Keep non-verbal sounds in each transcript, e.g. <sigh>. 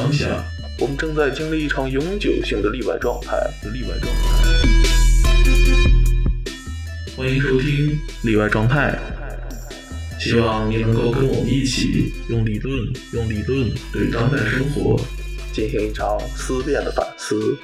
当下，我们正在经历一场永久性的例外状态。例外状态。欢迎收听例外状态。希望你能够跟我们一起用理论，用理论对当代生活进行一场思辨的反思。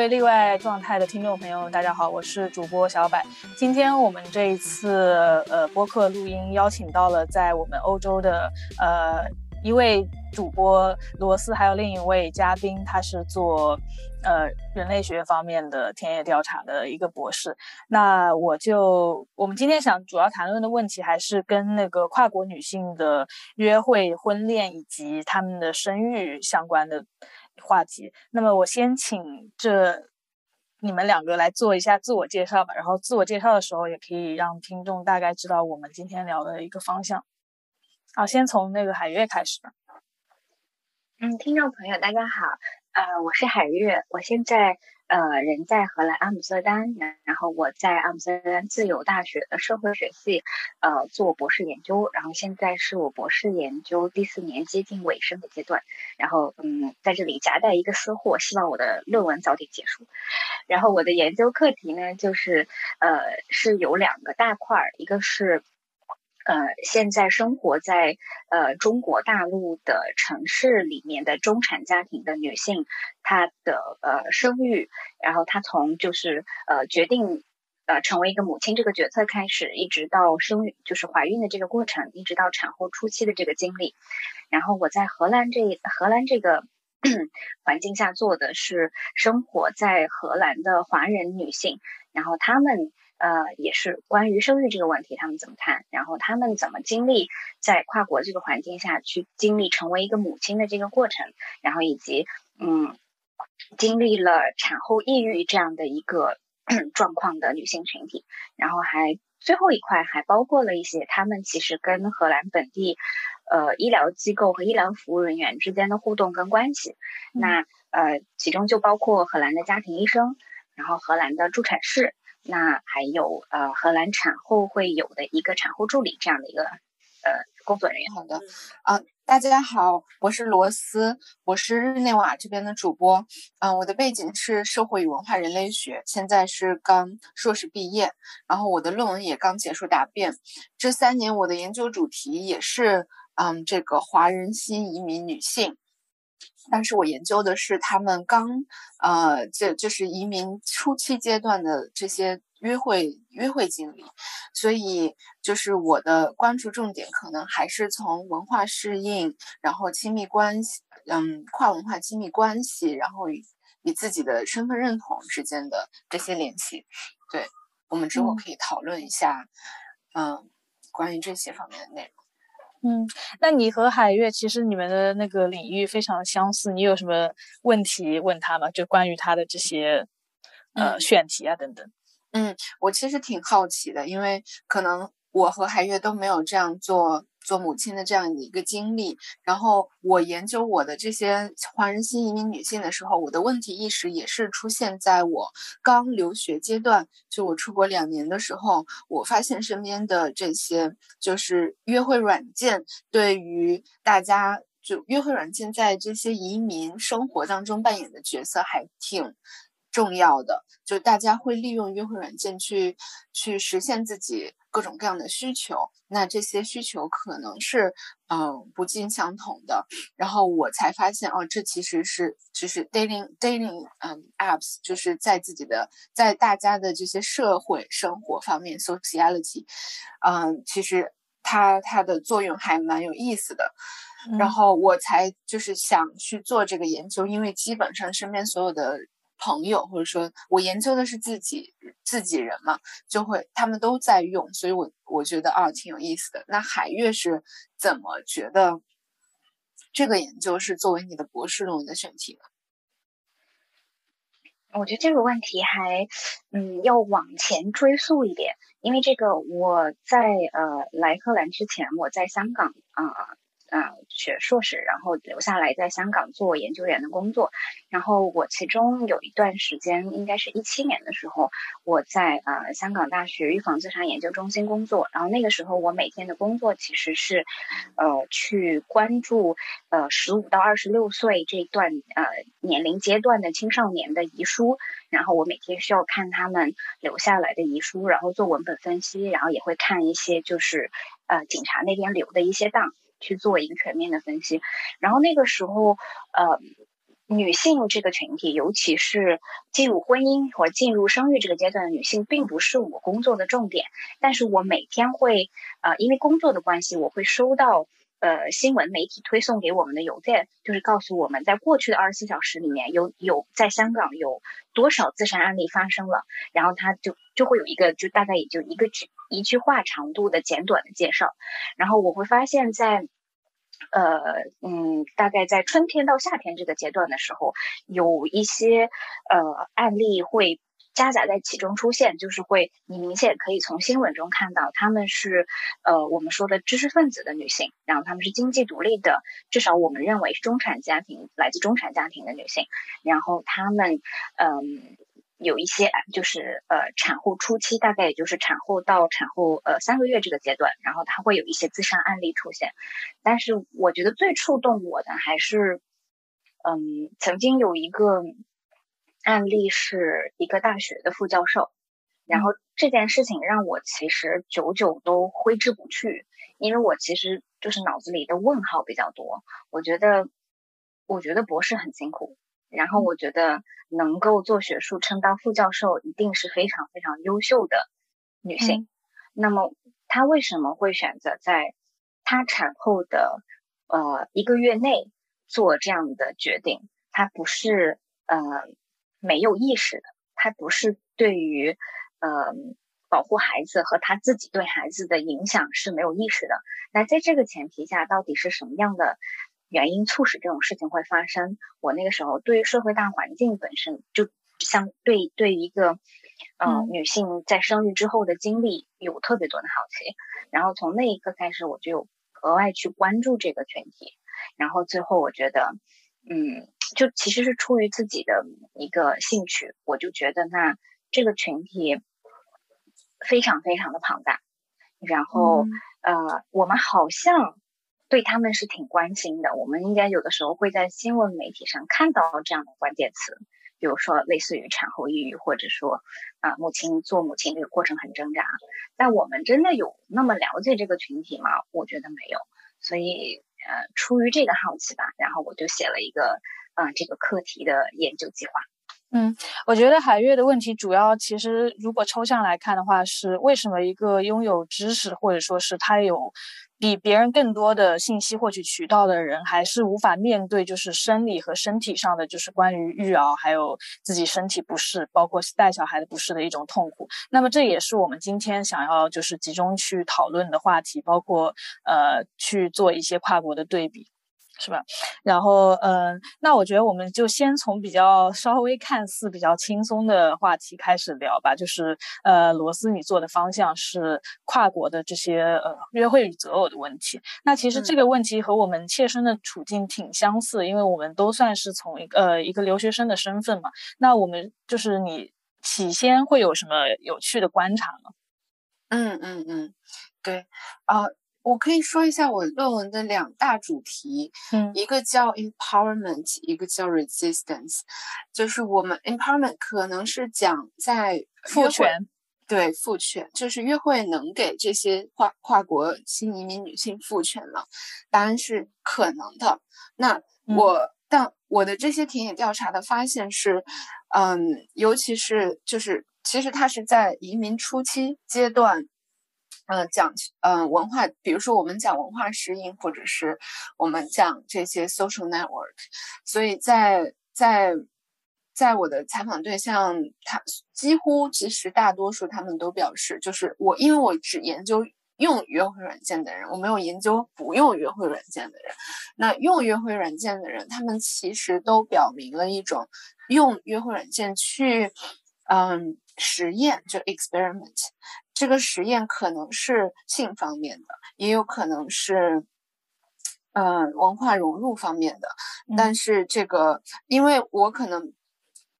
各位例外状态的听众朋友，大家好，我是主播小柏。今天我们这一次呃播客录音邀请到了在我们欧洲的呃一位主播罗斯，还有另一位嘉宾，他是做呃人类学方面的田野调查的一个博士。那我就我们今天想主要谈论的问题还是跟那个跨国女性的约会、婚恋以及她们的生育相关的。话题，那么我先请这你们两个来做一下自我介绍吧。然后自我介绍的时候，也可以让听众大概知道我们今天聊的一个方向。好，先从那个海月开始。嗯，听众朋友大家好，呃，我是海月，我现在。呃，人在荷兰阿姆斯特丹，然后我在阿姆斯特丹自由大学的社会学系，呃，做博士研究，然后现在是我博士研究第四年接近尾声的阶段，然后嗯，在这里夹带一个私货，希望我的论文早点结束。然后我的研究课题呢，就是呃，是有两个大块儿，一个是。呃，现在生活在呃中国大陆的城市里面的中产家庭的女性，她的呃生育，然后她从就是呃决定呃成为一个母亲这个决策开始，一直到生育就是怀孕的这个过程，一直到产后初期的这个经历。然后我在荷兰这荷兰这个 <clears throat> 环境下做的是生活在荷兰的华人女性，然后她们。呃，也是关于生育这个问题，他们怎么看？然后他们怎么经历在跨国这个环境下去经历成为一个母亲的这个过程？然后以及嗯，经历了产后抑郁这样的一个 <clears throat> 状况的女性群体。然后还最后一块还包括了一些他们其实跟荷兰本地呃医疗机构和医疗服务人员之间的互动跟关系。那呃，其中就包括荷兰的家庭医生，然后荷兰的助产士。那还有呃，荷兰产后会有的一个产后助理这样的一个呃工作人员。好的，啊，大家好，我是罗斯，我是日内瓦这边的主播。嗯，我的背景是社会与文化人类学，现在是刚硕士毕业，然后我的论文也刚结束答辩。这三年我的研究主题也是嗯，这个华人新移民女性。但是我研究的是他们刚，呃，这就是移民初期阶段的这些约会约会经历，所以就是我的关注重点可能还是从文化适应，然后亲密关系，嗯，跨文化亲密关系，然后与与自己的身份认同之间的这些联系。对，我们之后可以讨论一下，嗯，关于这些方面的内容。嗯，那你和海月其实你们的那个领域非常相似，你有什么问题问他吗？就关于他的这些呃选题啊等等。嗯，我其实挺好奇的，因为可能我和海月都没有这样做。做母亲的这样一个经历，然后我研究我的这些华人新移民女性的时候，我的问题意识也是出现在我刚留学阶段，就我出国两年的时候，我发现身边的这些就是约会软件对于大家，就约会软件在这些移民生活当中扮演的角色还挺。重要的就大家会利用约会软件去去实现自己各种各样的需求，那这些需求可能是嗯不尽相同的。然后我才发现哦，这其实是就是 dating dating 嗯 apps 就是在自己的在大家的这些社会生活方面 sociality，嗯，其实它它的作用还蛮有意思的。然后我才就是想去做这个研究，因为基本上身边所有的。朋友，或者说我研究的是自己自己人嘛，就会他们都在用，所以我我觉得啊挺有意思的。那海月是怎么觉得这个研究是作为你的博士论文的选题呢？我觉得这个问题还嗯要往前追溯一点，因为这个我在呃来荷兰之前，我在香港啊。呃嗯学硕士，然后留下来在香港做研究员的工作。然后我其中有一段时间，应该是一七年的时候，我在呃香港大学预防自杀研究中心工作。然后那个时候，我每天的工作其实是，呃，去关注呃十五到二十六岁这段呃年龄阶段的青少年的遗书。然后我每天需要看他们留下来的遗书，然后做文本分析，然后也会看一些就是呃警察那边留的一些档。去做一个全面的分析，然后那个时候，呃，女性这个群体，尤其是进入婚姻或进入生育这个阶段的女性，并不是我工作的重点。但是我每天会，呃，因为工作的关系，我会收到。呃，新闻媒体推送给我们的邮件，就是告诉我们在过去的二十四小时里面有有在香港有多少自杀案例发生了，然后他就就会有一个就大概也就一个句一句话长度的简短的介绍，然后我会发现，在呃嗯，大概在春天到夏天这个阶段的时候，有一些呃案例会。夹杂在其中出现，就是会你明显可以从新闻中看到，他们是呃我们说的知识分子的女性，然后他们是经济独立的，至少我们认为是中产家庭，来自中产家庭的女性，然后他们嗯有一些就是呃产后初期，大概也就是产后到产后呃三个月这个阶段，然后他会有一些自杀案例出现，但是我觉得最触动我的还是嗯曾经有一个。案例是一个大学的副教授，然后这件事情让我其实久久都挥之不去，因为我其实就是脑子里的问号比较多。我觉得，我觉得博士很辛苦，然后我觉得能够做学术称到副教授，一定是非常非常优秀的女性。那么她为什么会选择在她产后的呃一个月内做这样的决定？她不是呃。没有意识的，她不是对于，呃，保护孩子和她自己对孩子的影响是没有意识的。那在这个前提下，到底是什么样的原因促使这种事情会发生？我那个时候对于社会大环境本身就相对对一个，呃，女性在生育之后的经历有特别多的好奇。然后从那一刻开始，我就额外去关注这个群体。然后最后我觉得，嗯。就其实是出于自己的一个兴趣，我就觉得那这个群体非常非常的庞大，然后呃，我们好像对他们是挺关心的，我们应该有的时候会在新闻媒体上看到这样的关键词，比如说类似于产后抑郁，或者说啊母亲做母亲这个过程很挣扎，但我们真的有那么了解这个群体吗？我觉得没有，所以呃，出于这个好奇吧，然后我就写了一个。啊，这个课题的研究计划。嗯，我觉得海月的问题主要其实如果抽象来看的话，是为什么一个拥有知识或者说是他有比别人更多的信息获取渠道的人，还是无法面对就是生理和身体上的就是关于育儿还有自己身体不适，包括带小孩的不适的一种痛苦。那么这也是我们今天想要就是集中去讨论的话题，包括呃去做一些跨国的对比。是吧？然后，嗯，那我觉得我们就先从比较稍微看似比较轻松的话题开始聊吧。就是，呃，罗斯，你做的方向是跨国的这些呃约会与择偶的问题。那其实这个问题和我们切身的处境挺相似，因为我们都算是从一个呃一个留学生的身份嘛。那我们就是你起先会有什么有趣的观察呢？嗯嗯嗯，对，啊。我可以说一下我论文的两大主题，嗯，一个叫 empowerment，一个叫 resistance。就是我们 empowerment 可能是讲在赋权，对赋权，就是约会能给这些跨跨国新移民女性赋权了，答案是可能的。那我但我的这些田野调查的发现是，嗯，尤其是就是其实它是在移民初期阶段。嗯，讲嗯文化，比如说我们讲文化适应，或者是我们讲这些 social network，所以在在在我的采访对象，他几乎其实大多数他们都表示，就是我因为我只研究用约会软件的人，我没有研究不用约会软件的人。那用约会软件的人，他们其实都表明了一种用约会软件去嗯实验，就 experiment。这个实验可能是性方面的，也有可能是，嗯文化融入方面的。但是这个，因为我可能，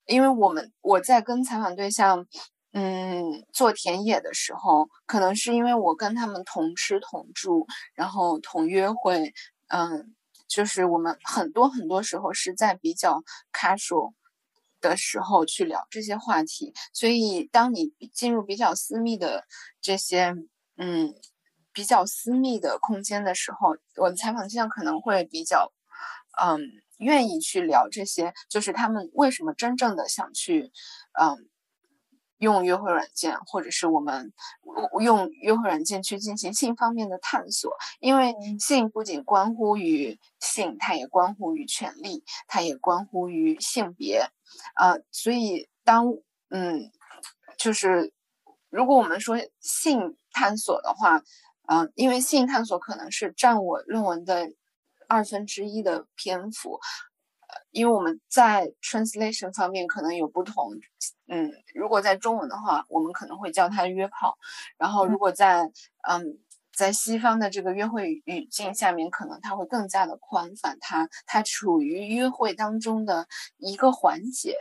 因为我们我在跟采访对象。嗯，做田野的时候，可能是因为我跟他们同吃同住，然后同约会，嗯，就是我们很多很多时候是在比较 casual 的时候去聊这些话题，所以当你进入比较私密的这些，嗯，比较私密的空间的时候，我的采访对象可能会比较，嗯，愿意去聊这些，就是他们为什么真正的想去，嗯。用约会软件，或者是我们用约会软件去进行性方面的探索，因为性不仅关乎于性，它也关乎于权利，它也关乎于性别，啊，所以当嗯，就是如果我们说性探索的话，嗯，因为性探索可能是占我论文的二分之一的篇幅。因为我们在 translation 方面可能有不同，嗯，如果在中文的话，我们可能会叫它约炮，然后如果在嗯在西方的这个约会语境下面，可能它会更加的宽泛，它它处于约会当中的一个环节，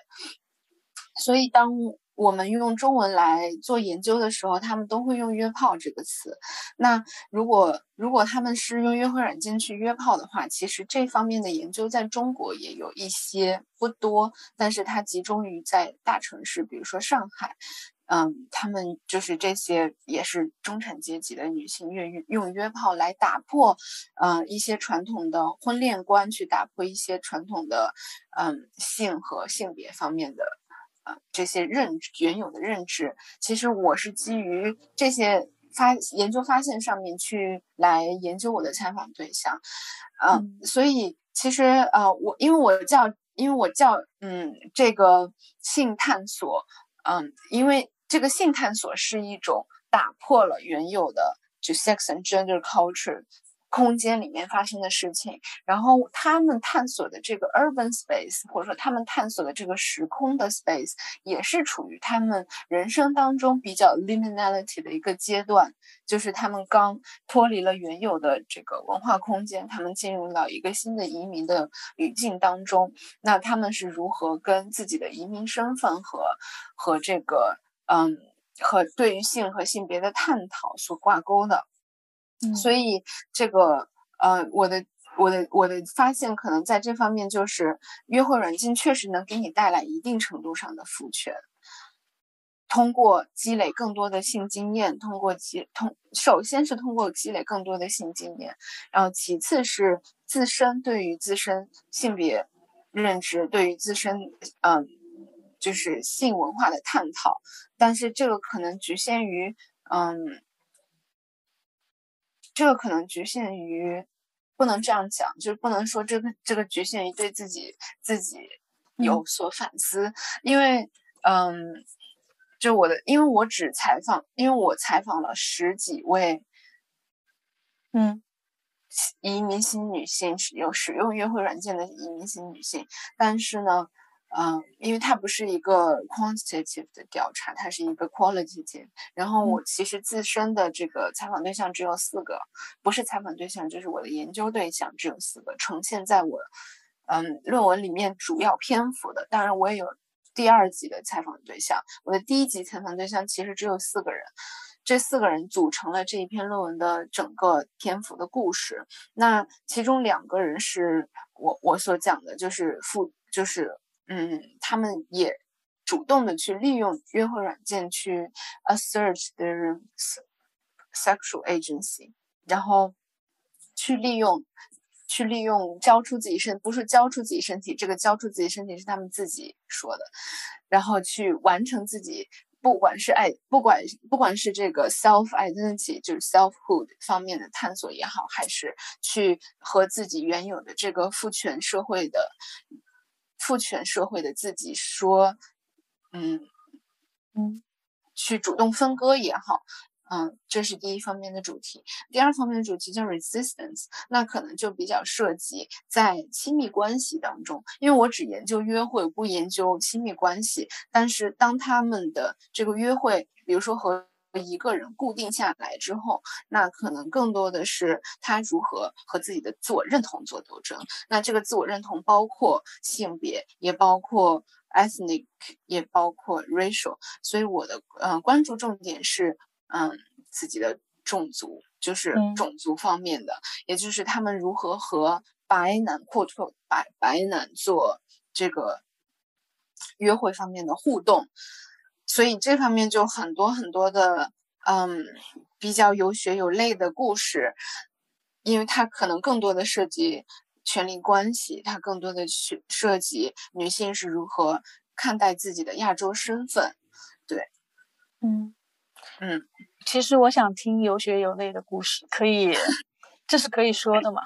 所以当。我们用中文来做研究的时候，他们都会用“约炮”这个词。那如果如果他们是用约会软件去约炮的话，其实这方面的研究在中国也有一些，不多，但是它集中于在大城市，比如说上海。嗯，他们就是这些也是中产阶级的女性，愿意用约炮来打破，嗯，一些传统的婚恋观，去打破一些传统的，嗯，性和性别方面的。这些认原有的认知，其实我是基于这些发研究发现上面去来研究我的采访对象，嗯，所以其实呃，我因为我叫因为我叫嗯这个性探索，嗯，因为这个性探索是一种打破了原有的就 sex and gender culture。空间里面发生的事情，然后他们探索的这个 urban space，或者说他们探索的这个时空的 space，也是处于他们人生当中比较 liminality 的一个阶段，就是他们刚脱离了原有的这个文化空间，他们进入到一个新的移民的语境当中。那他们是如何跟自己的移民身份和和这个嗯和对于性和性别的探讨所挂钩的？所以这个呃，我的我的我的发现可能在这方面就是，约会软件确实能给你带来一定程度上的赋权。通过积累更多的性经验，通过积通，首先是通过积累更多的性经验，然后其次是自身对于自身性别认知，对于自身嗯，就是性文化的探讨。但是这个可能局限于嗯。这个可能局限于，不能这样讲，就是不能说这个这个局限于对自己自己有所反思，因为嗯，就我的，因为我只采访，因为我采访了十几位，嗯，移民型女性使用使用约会软件的移民型女性，但是呢。嗯，因为它不是一个 quantitative 的调查，它是一个 qualitative。然后我其实自身的这个采访对象只有四个，不是采访对象，就是我的研究对象只有四个，呈现在我嗯论文里面主要篇幅的。当然，我也有第二级的采访对象。我的第一级采访对象其实只有四个人，这四个人组成了这一篇论文的整个篇幅的故事。那其中两个人是我我所讲的，就是副就是。嗯，他们也主动的去利用约会软件去 assert their sexual agency，然后去利用去利用交出自己身，不是交出自己身体，这个交出自己身体是他们自己说的，然后去完成自己，不管是爱，不管不管是这个 self identity，就是 selfhood 方面的探索也好，还是去和自己原有的这个父权社会的。父权社会的自己说，嗯嗯，去主动分割也好，嗯，这是第一方面的主题。第二方面的主题叫 resistance，那可能就比较涉及在亲密关系当中，因为我只研究约会，不研究亲密关系。但是当他们的这个约会，比如说和一个人固定下来之后，那可能更多的是他如何和自己的自我认同做斗争。那这个自我认同包括性别，也包括 ethnic，也包括 racial。所以我的呃关注重点是嗯自己的种族，就是种族方面的，也就是他们如何和白男或者白白男做这个约会方面的互动。所以这方面就很多很多的，嗯，比较有血有泪的故事，因为它可能更多的涉及权力关系，它更多的去涉及女性是如何看待自己的亚洲身份。对，嗯嗯，其实我想听有血有泪的故事，可以，<laughs> 这是可以说的吗？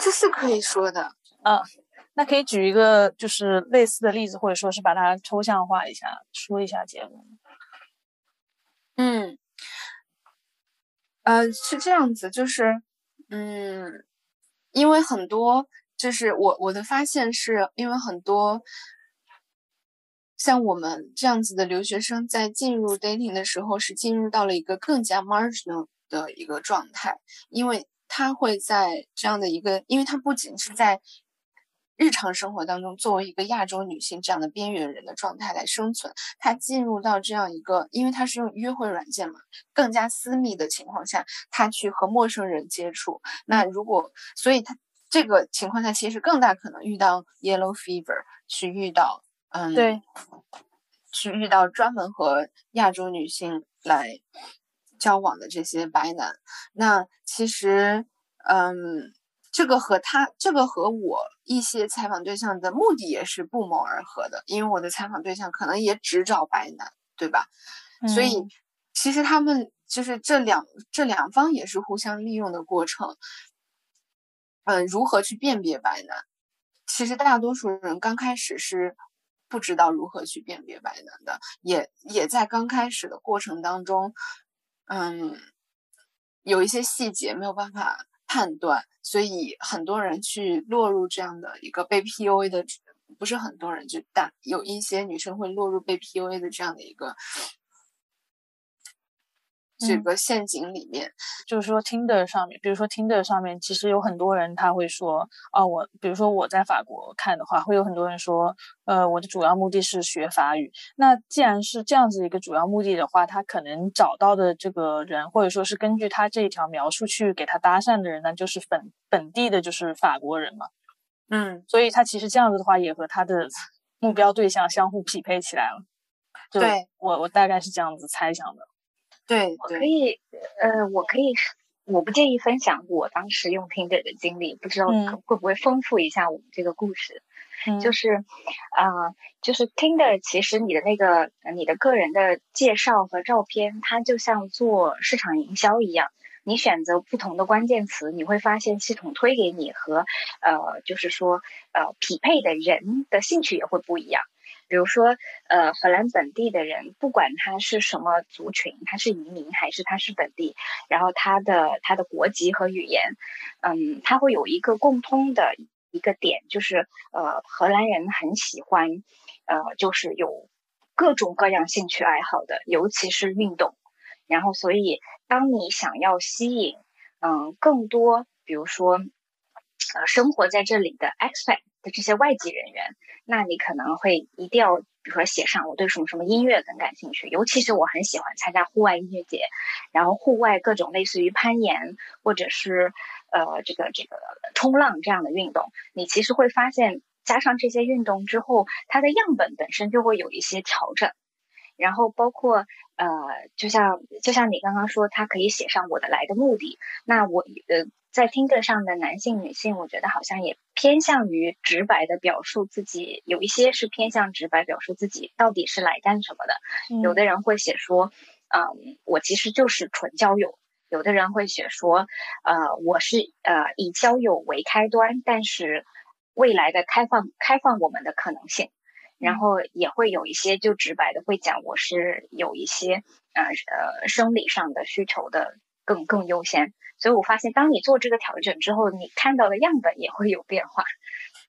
这是可以说的，嗯。那可以举一个就是类似的例子，或者说是把它抽象化一下，说一下结论。嗯，呃，是这样子，就是，嗯，因为很多，就是我我的发现是，因为很多像我们这样子的留学生，在进入 dating 的时候，是进入到了一个更加 marginal 的一个状态，因为他会在这样的一个，因为他不仅是在日常生活当中，作为一个亚洲女性这样的边缘人的状态来生存，她进入到这样一个，因为她是用约会软件嘛，更加私密的情况下，她去和陌生人接触。那如果，所以她这个情况下，其实更大可能遇到 yellow fever，去遇到，嗯，对，去遇到专门和亚洲女性来交往的这些白男。那其实，嗯。这个和他，这个和我一些采访对象的目的也是不谋而合的，因为我的采访对象可能也只找白男，对吧？所以其实他们就是这两这两方也是互相利用的过程。嗯，如何去辨别白男？其实大多数人刚开始是不知道如何去辨别白男的，也也在刚开始的过程当中，嗯，有一些细节没有办法。判断，所以很多人去落入这样的一个被 PUA 的，不是很多人，就大有一些女生会落入被 PUA 的这样的一个。这个陷阱里面，就是说，Tinder 上面，比如说 Tinder 上面，其实有很多人他会说，啊，我，比如说我在法国看的话，会有很多人说，呃，我的主要目的是学法语。那既然是这样子一个主要目的的话，他可能找到的这个人，或者说是根据他这一条描述去给他搭讪的人，呢就是本本地的，就是法国人嘛。嗯，所以他其实这样子的话，也和他的目标对象相互匹配起来了。对我，我大概是这样子猜想的。对，我可以，呃，我可以，我不介意分享我当时用 Tinder 的经历，不知道会不会丰富一下我们这个故事。就是，啊，就是 Tinder，其实你的那个你的个人的介绍和照片，它就像做市场营销一样，你选择不同的关键词，你会发现系统推给你和，呃，就是说，呃，匹配的人的兴趣也会不一样。比如说，呃，荷兰本地的人，不管他是什么族群，他是移民还是他是本地，然后他的他的国籍和语言，嗯，他会有一个共通的一个点，就是呃，荷兰人很喜欢，呃，就是有各种各样兴趣爱好的，尤其是运动。然后，所以当你想要吸引，嗯，更多，比如说，呃，生活在这里的 expat。的这些外籍人员，那你可能会一定要，比如说写上我对什么什么音乐更感兴趣，尤其是我很喜欢参加户外音乐节，然后户外各种类似于攀岩或者是呃这个这个冲浪这样的运动，你其实会发现加上这些运动之后，它的样本本身就会有一些调整，然后包括呃就像就像你刚刚说，它可以写上我的来的目的，那我呃。在听课上的男性、女性，我觉得好像也偏向于直白的表述自己，有一些是偏向直白表述自己到底是来干什么的。有的人会写说，嗯，我其实就是纯交友；有的人会写说，呃，我是呃以交友为开端，但是未来的开放开放我们的可能性。然后也会有一些就直白的会讲，我是有一些呃呃生理上的需求的更更优先。所以我发现，当你做这个调整之后，你看到的样本也会有变化。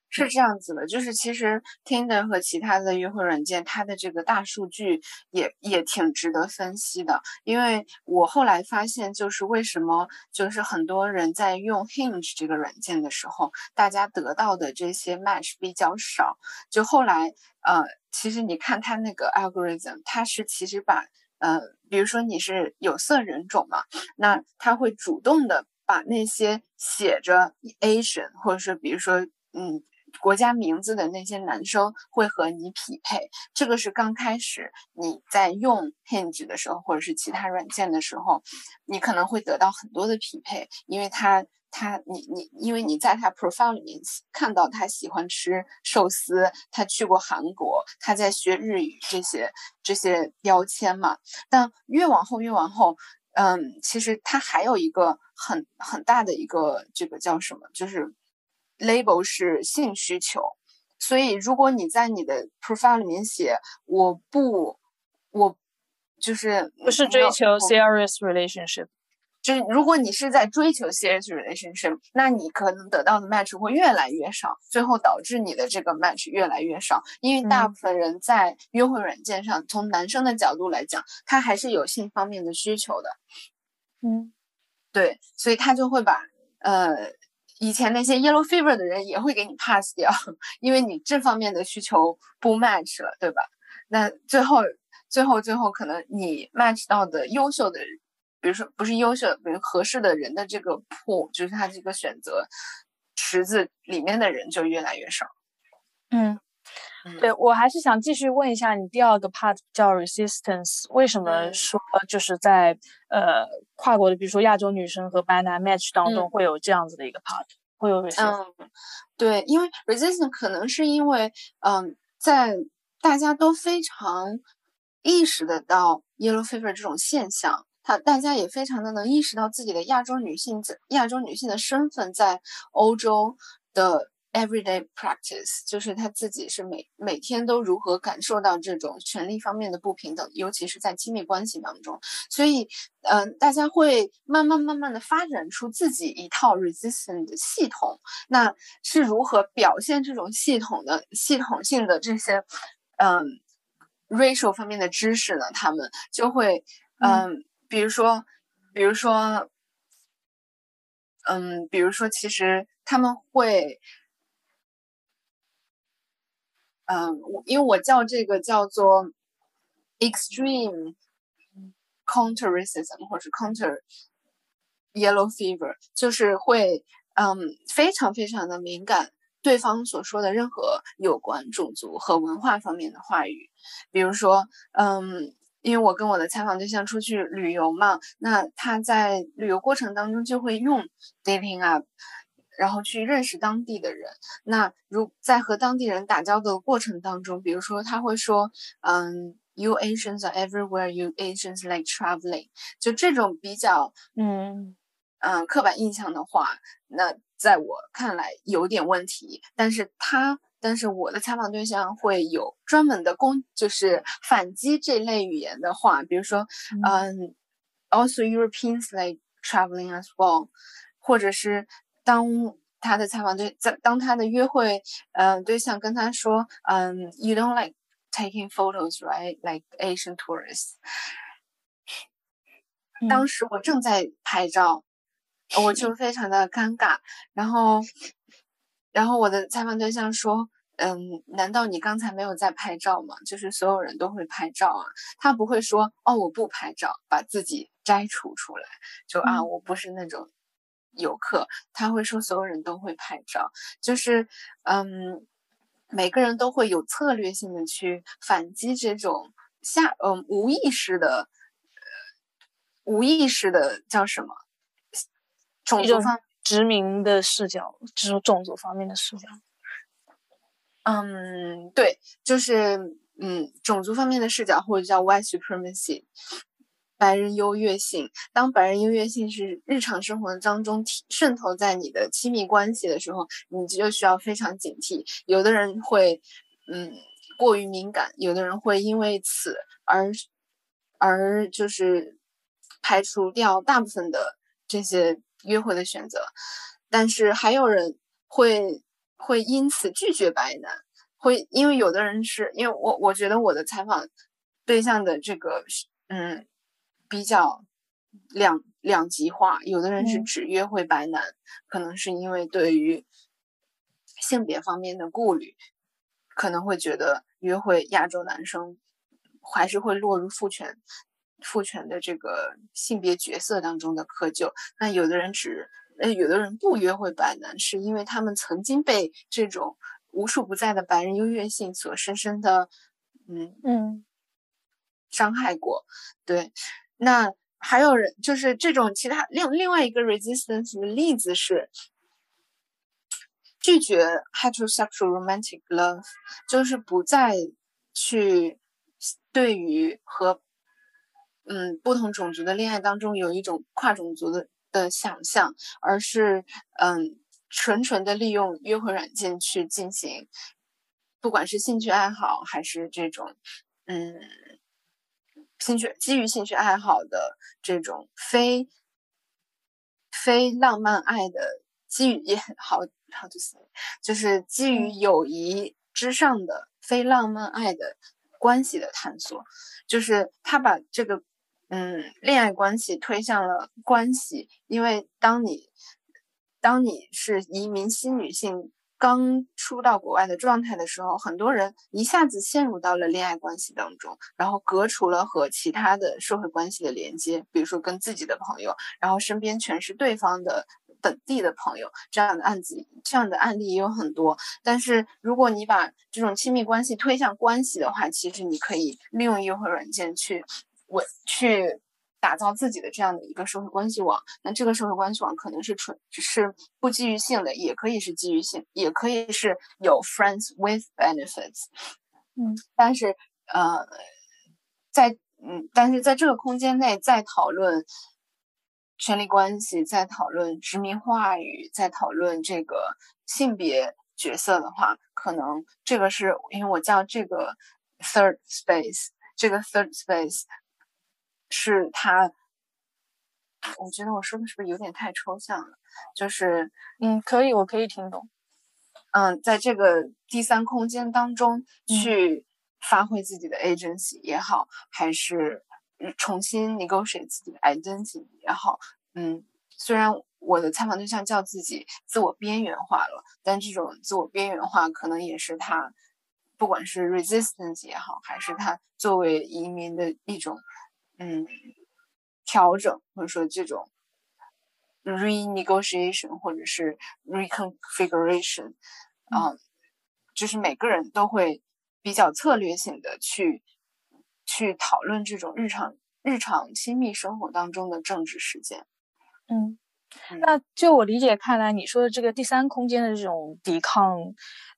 是这样子的，就是其实 Tinder 和其他的约会软件，它的这个大数据也也挺值得分析的。因为我后来发现，就是为什么就是很多人在用 Hinge 这个软件的时候，大家得到的这些 match 比较少。就后来呃，其实你看它那个 algorithm，它是其实把呃，比如说你是有色人种嘛，那他会主动的把那些写着 Asian，或者是比如说嗯。国家名字的那些男生会和你匹配，这个是刚开始你在用 Hinge 的时候，或者是其他软件的时候，你可能会得到很多的匹配，因为他他你你，因为你在他 profile 里面看到他喜欢吃寿司，他去过韩国，他在学日语这些这些标签嘛。但越往后越往后，嗯，其实他还有一个很很大的一个这个叫什么，就是。Label 是性需求，所以如果你在你的 profile 里面写我不，我就是不是追求 serious relationship，就是如果你是在追求 serious relationship，那你可能得到的 match 会越来越少，最后导致你的这个 match 越来越少，因为大部分人在约会软件上，从男生的角度来讲，他还是有性方面的需求的，嗯，对，所以他就会把呃。以前那些 yellow fever 的人也会给你 pass 掉，因为你这方面的需求不 match 了，对吧？那最后，最后，最后，可能你 match 到的优秀的，比如说不是优秀，比如合适的人的这个 pool，就是他这个选择池子里面的人就越来越少。嗯。对我还是想继续问一下你第二个 part 叫 resistance，为什么说就是在呃跨国的，比如说亚洲女生和白男 match 当中会有这样子的一个 part，会有 resistance？嗯，对，因为 resistance 可能是因为嗯，在大家都非常意识得到 yellow fever 这种现象，他大家也非常的能意识到自己的亚洲女性在亚洲女性的身份在欧洲的。Everyday practice 就是他自己是每每天都如何感受到这种权利方面的不平等，尤其是在亲密关系当中。所以，嗯，大家会慢慢慢慢的发展出自己一套 resistance 的系统。那是如何表现这种系统的系统性的这些，嗯，racial 方面的知识呢？他们就会，嗯，比如说，比如说，嗯，比如说，其实他们会。嗯，我因为我叫这个叫做 extreme counter racism 或者是 counter yellow fever，就是会嗯非常非常的敏感对方所说的任何有关种族和文化方面的话语，比如说嗯，因为我跟我的采访对象出去旅游嘛，那他在旅游过程当中就会用 dating up。然后去认识当地的人。那如在和当地人打交道的过程当中，比如说他会说，嗯，You Asians are everywhere. You Asians like traveling. 就这种比较，嗯嗯，刻板印象的话，那在我看来有点问题。但是他，但是我的采访对象会有专门的攻，就是反击这类语言的话，比如说，嗯，Also Europeans like traveling as well，或者是。当他的采访对在当他的约会嗯对象跟他说嗯 you don't like taking photos right like Asian tourists，当时我正在拍照，我就非常的尴尬。然后，然后我的采访对象说嗯难道你刚才没有在拍照吗？就是所有人都会拍照啊，他不会说哦我不拍照，把自己摘除出来，就啊我不是那种。游客他会说，所有人都会拍照，就是嗯，每个人都会有策略性的去反击这种下嗯无意识的无意识的叫什么种族方殖民的视角，这种种族方面的视角。嗯，对，就是嗯种族方面的视角，或者叫 white supremacy。白人优越性，当白人优越性是日常生活当中渗透在你的亲密关系的时候，你就需要非常警惕。有的人会，嗯，过于敏感；有的人会因为此而，而就是排除掉大部分的这些约会的选择。但是还有人会会因此拒绝白男，会因为有的人是因为我我觉得我的采访对象的这个嗯比较两两极化，有的人是只约会白男，可能是因为对于性别方面的顾虑，可能会觉得约会亚洲男生还是会落入父权父权的这个性别角色当中的窠臼。那有的人只呃，有的人不约会白男，是因为他们曾经被这种无处不在的白人优越性所深深的，嗯嗯，伤害过。对，那还有人就是这种其他另另外一个 resistance 的例子是拒绝 heterosexual romantic love，就是不再去对于和嗯不同种族的恋爱当中有一种跨种族的。的想象，而是嗯，纯纯的利用约会软件去进行，不管是兴趣爱好还是这种嗯，兴趣基于兴趣爱好的这种非非浪漫爱的基于也很 <laughs> 好好就是就是基于友谊之上的非浪漫爱的关系的探索，就是他把这个。嗯，恋爱关系推向了关系，因为当你当你是移民新女性刚出到国外的状态的时候，很多人一下子陷入到了恋爱关系当中，然后隔除了和其他的社会关系的连接，比如说跟自己的朋友，然后身边全是对方的本地的朋友，这样的案子，这样的案例也有很多。但是如果你把这种亲密关系推向关系的话，其实你可以利用约会软件去。我去打造自己的这样的一个社会关系网，那这个社会关系网可能是纯只是不基于性的，也可以是基于性，也可以是有 friends with benefits。嗯，但是呃，在嗯，但是在这个空间内，在讨论权力关系，在讨论殖民话语，在讨论这个性别角色的话，可能这个是因为我叫这个 third space，这个 third space。是他，我觉得我说的是不是有点太抽象了？就是，嗯，可以，我可以听懂。嗯，在这个第三空间当中去发挥自己的 agency 也好，还是重新 negotiate 自己的 identity 也好，嗯，虽然我的采访对象叫自己自我边缘化了，但这种自我边缘化可能也是他，不管是 resistance 也好，还是他作为移民的一种。嗯，调整或者说这种 renegotiation 或者是 reconfiguration，啊，就是每个人都会比较策略性的去去讨论这种日常日常亲密生活当中的政治事件。嗯，那就我理解看来，你说的这个第三空间的这种抵抗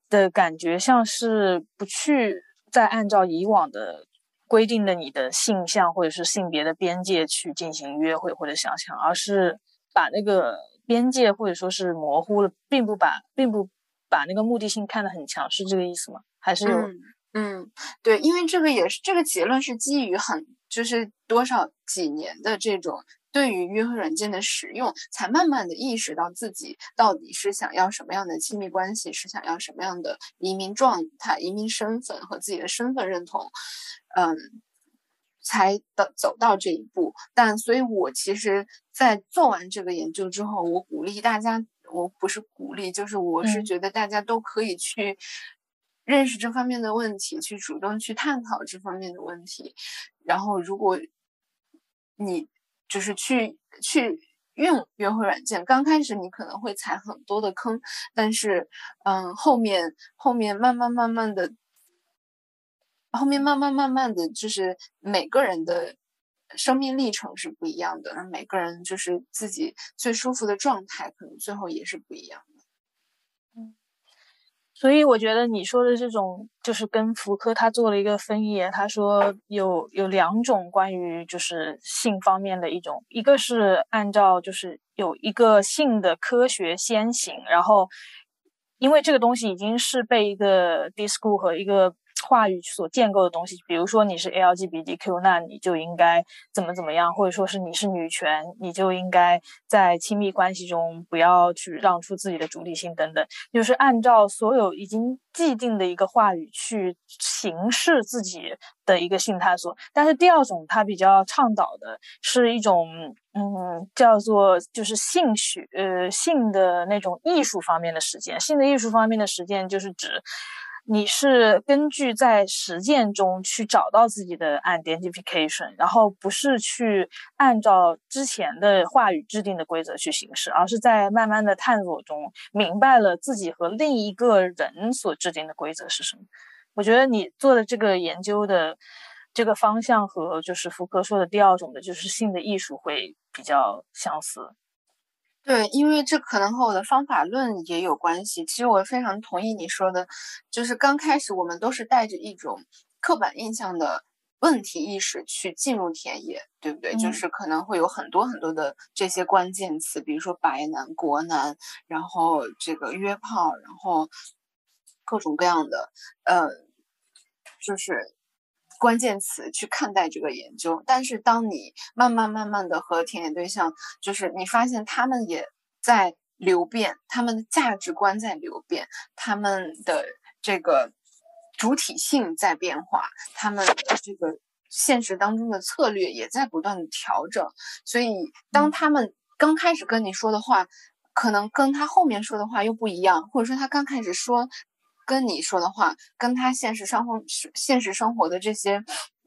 的感觉，像是不去再按照以往的。规定的你的性向或者是性别的边界去进行约会或者想象，而是把那个边界或者说是模糊了，并不把并不把那个目的性看得很强，是这个意思吗？还是有？嗯，对，因为这个也是这个结论是基于很就是多少几年的这种对于约会软件的使用，才慢慢的意识到自己到底是想要什么样的亲密关系，是想要什么样的移民状态、移民身份和自己的身份认同。嗯，才的走到这一步，但所以，我其实，在做完这个研究之后，我鼓励大家，我不是鼓励，就是我是觉得大家都可以去认识这方面的问题，去主动去探讨这方面的问题。然后，如果你就是去去用约会软件，刚开始你可能会踩很多的坑，但是，嗯，后面后面慢慢慢慢的。后面慢慢慢慢的就是每个人的生命历程是不一样的，每个人就是自己最舒服的状态，可能最后也是不一样的。所以我觉得你说的这种，就是跟福柯他做了一个分野，他说有有两种关于就是性方面的一种，一个是按照就是有一个性的科学先行，然后因为这个东西已经是被一个 disco 和一个话语所建构的东西，比如说你是 LGBTQ，那你就应该怎么怎么样，或者说是你是女权，你就应该在亲密关系中不要去让出自己的主体性等等，就是按照所有已经既定的一个话语去形式自己的一个性探索。但是第二种，它比较倡导的是一种，嗯，叫做就是性学，呃，性的那种艺术方面的实践。性的艺术方面的实践，就是指。你是根据在实践中去找到自己的 identification，然后不是去按照之前的话语制定的规则去行事，而是在慢慢的探索中明白了自己和另一个人所制定的规则是什么。我觉得你做的这个研究的这个方向和就是福柯说的第二种的，就是性的艺术会比较相似。对，因为这可能和我的方法论也有关系。其实我非常同意你说的，就是刚开始我们都是带着一种刻板印象的问题意识去进入田野，对不对？就是可能会有很多很多的这些关键词，比如说白男、国男，然后这个约炮，然后各种各样的，呃，就是。关键词去看待这个研究，但是当你慢慢慢慢的和田野对象，就是你发现他们也在流变，他们的价值观在流变，他们的这个主体性在变化，他们的这个现实当中的策略也在不断的调整。所以，当他们刚开始跟你说的话，可能跟他后面说的话又不一样，或者说他刚开始说。跟你说的话，跟他现实生活、现实生活的这些，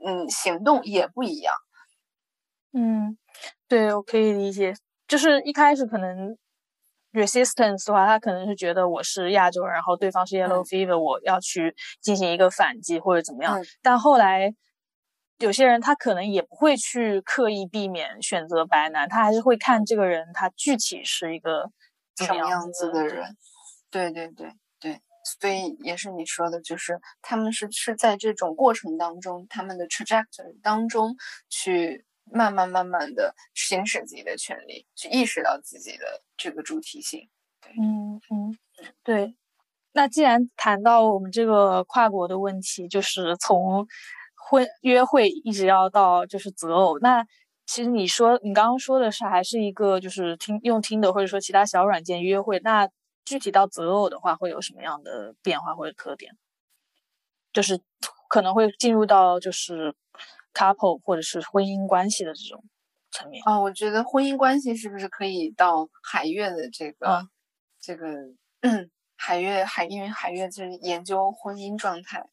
嗯，行动也不一样。嗯，对，我可以理解。就是一开始可能 resistance 的话，他可能是觉得我是亚洲人，然后对方是 yellow fever，我要去进行一个反击或者怎么样。但后来有些人他可能也不会去刻意避免选择白男，他还是会看这个人他具体是一个什么样子的人。对对对。所以也是你说的，就是他们是是在这种过程当中，他们的 trajectory 当中去慢慢慢慢的行使自己的权利，去意识到自己的这个主体性。嗯嗯，对。那既然谈到我们这个跨国的问题，就是从婚约会一直要到就是择偶，那其实你说你刚刚说的是还是一个就是听用听的或者说其他小软件约会，那。具体到择偶的话，会有什么样的变化或者特点？就是可能会进入到就是 couple 或者是婚姻关系的这种层面。哦，我觉得婚姻关系是不是可以到海月的这个这个 <clears throat> 海月海，因为海月就是研究婚姻状态。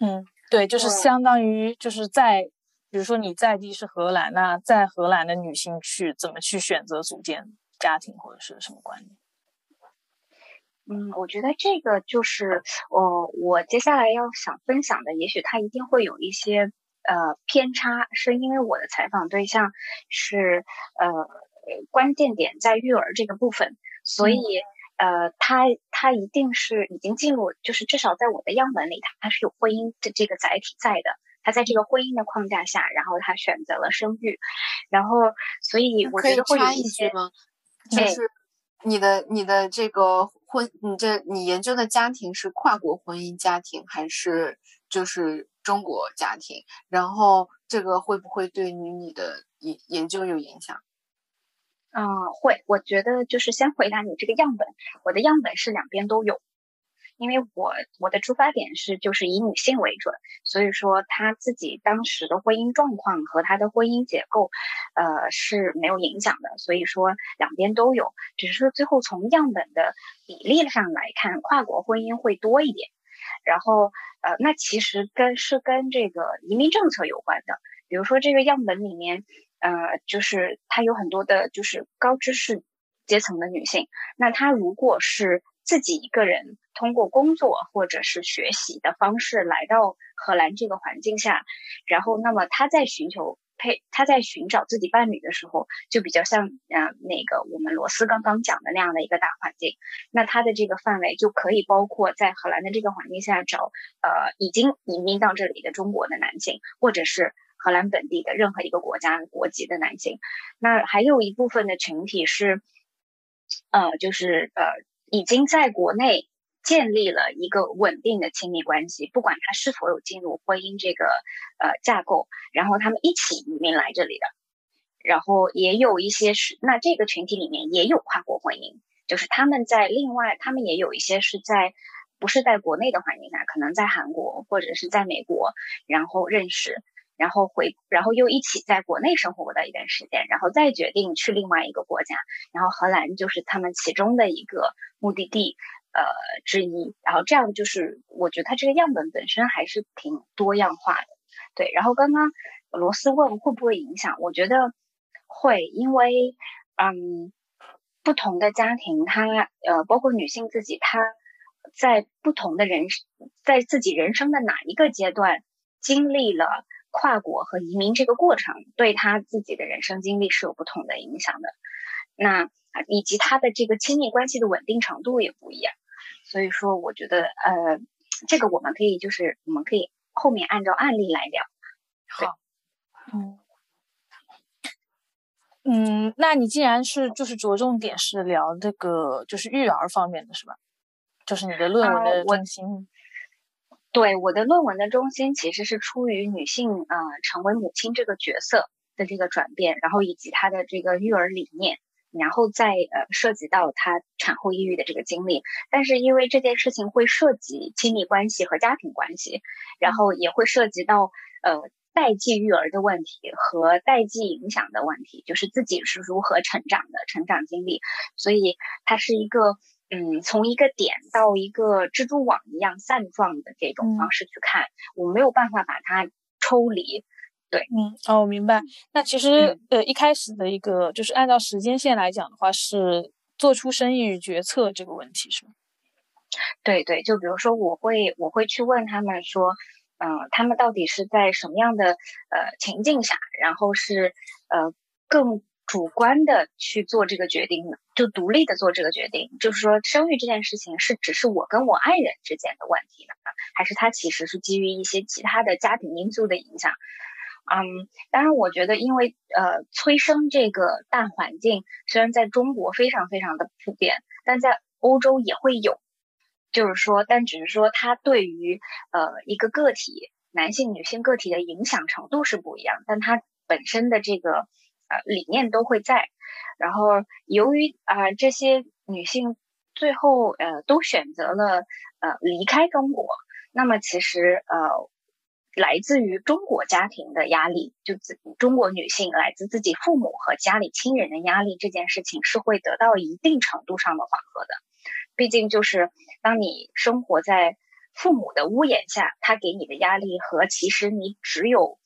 嗯，对，就是相当于就是在比如说你在地是荷兰，那在荷兰的女性去怎么去选择组建家庭或者是什么观念？嗯，我觉得这个就是我我接下来要想分享的，也许它一定会有一些呃偏差，是因为我的采访对象是呃关键点在育儿这个部分，所以呃他他一定是已经进入，就是至少在我的样本里，他他是有婚姻的这个载体在的，他在这个婚姻的框架下，然后他选择了生育，然后所以我觉得会有一些吗？就是你的你的这个。婚，你这你研究的家庭是跨国婚姻家庭还是就是中国家庭？然后这个会不会对你你的研研究有影响？嗯，会。我觉得就是先回答你这个样本，我的样本是两边都有。因为我我的出发点是就是以女性为准，所以说她自己当时的婚姻状况和她的婚姻结构，呃是没有影响的。所以说两边都有，只是说最后从样本的比例上来看，跨国婚姻会多一点。然后呃，那其实跟是跟这个移民政策有关的。比如说这个样本里面，呃，就是它有很多的就是高知识阶层的女性，那她如果是。自己一个人通过工作或者是学习的方式来到荷兰这个环境下，然后那么他在寻求配他在寻找自己伴侣的时候，就比较像嗯那个我们罗斯刚刚讲的那样的一个大环境。那他的这个范围就可以包括在荷兰的这个环境下找呃已经移民到这里的中国的男性，或者是荷兰本地的任何一个国家国籍的男性。那还有一部分的群体是，呃，就是呃。已经在国内建立了一个稳定的亲密关系，不管他是否有进入婚姻这个呃架构，然后他们一起移民来这里的，然后也有一些是那这个群体里面也有跨国婚姻，就是他们在另外他们也有一些是在不是在国内的环境下，可能在韩国或者是在美国，然后认识。然后回，然后又一起在国内生活过的一段时间，然后再决定去另外一个国家，然后荷兰就是他们其中的一个目的地，呃之一。然后这样就是，我觉得它这个样本本身还是挺多样化的。对，然后刚刚罗斯问会不会影响，我觉得会，因为嗯，不同的家庭，它呃，包括女性自己，她在不同的人，在自己人生的哪一个阶段经历了。跨国和移民这个过程对他自己的人生经历是有不同的影响的，那啊以及他的这个亲密关系的稳定程度也不一样，所以说我觉得呃这个我们可以就是我们可以后面按照案例来聊。好，嗯嗯，那你既然是就是着重点是聊这个就是育儿方面的是吧？就是你的论文的中心。对我的论文的中心其实是出于女性呃成为母亲这个角色的这个转变，然后以及她的这个育儿理念，然后再呃涉及到她产后抑郁的这个经历。但是因为这件事情会涉及亲密关系和家庭关系，然后也会涉及到呃代际育儿的问题和代际影响的问题，就是自己是如何成长的成长经历，所以它是一个。嗯，从一个点到一个蜘蛛网一样散状的这种方式去看，我没有办法把它抽离。对，嗯，哦，我明白。那其实呃，一开始的一个就是按照时间线来讲的话，是做出生意与决策这个问题是吗？对对，就比如说我会我会去问他们说，嗯，他们到底是在什么样的呃情境下，然后是呃更。主观的去做这个决定呢，就独立的做这个决定，就是说生育这件事情是只是我跟我爱人之间的问题呢，还是它其实是基于一些其他的家庭因素的影响？嗯，当然，我觉得因为呃催生这个大环境虽然在中国非常非常的普遍，但在欧洲也会有，就是说，但只是说它对于呃一个个体男性、女性个体的影响程度是不一样，但它本身的这个。呃，理念都会在，然后由于啊这些女性最后呃都选择了呃离开中国，那么其实呃来自于中国家庭的压力，就自中国女性来自自己父母和家里亲人的压力，这件事情是会得到一定程度上的缓和的。毕竟就是当你生活在父母的屋檐下，他给你的压力和其实你只有。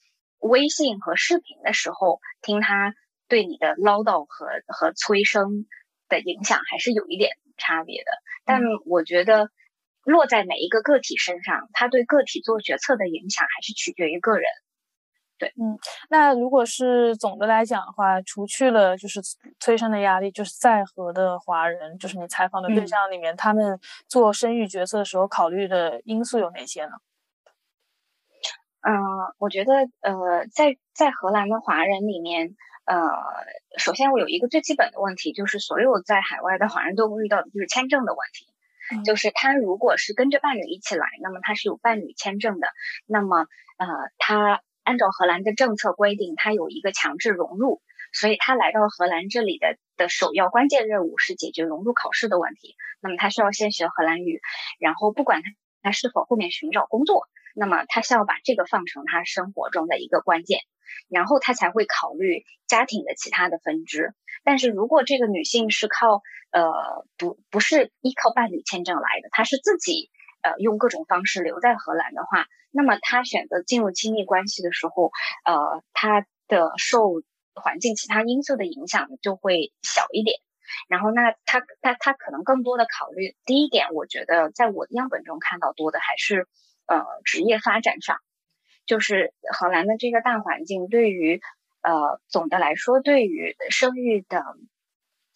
微信和视频的时候，听他对你的唠叨和和催生的影响还是有一点差别的。但我觉得落在每一个个体身上，他对个体做决策的影响还是取决于个人。对，嗯，那如果是总的来讲的话，除去了就是催生的压力，就是在和的华人，就是你采访的对象里面，他们做生育决策的时候考虑的因素有哪些呢？嗯，我觉得呃，在在荷兰的华人里面，呃，首先我有一个最基本的问题，就是所有在海外的华人都会遇到的就是签证的问题。就是他如果是跟着伴侣一起来，那么他是有伴侣签证的，那么呃，他按照荷兰的政策规定，他有一个强制融入，所以他来到荷兰这里的的首要关键任务是解决融入考试的问题。那么他需要先学荷兰语，然后不管他他是否后面寻找工作。那么他需要把这个放成他生活中的一个关键，然后他才会考虑家庭的其他的分支。但是如果这个女性是靠呃不不是依靠伴侣签证来的，她是自己呃用各种方式留在荷兰的话，那么她选择进入亲密关系的时候，呃，她的受环境其他因素的影响就会小一点。然后那她她她可能更多的考虑第一点，我觉得在我的样本中看到多的还是。呃，职业发展上，就是荷兰的这个大环境，对于呃总的来说，对于生育的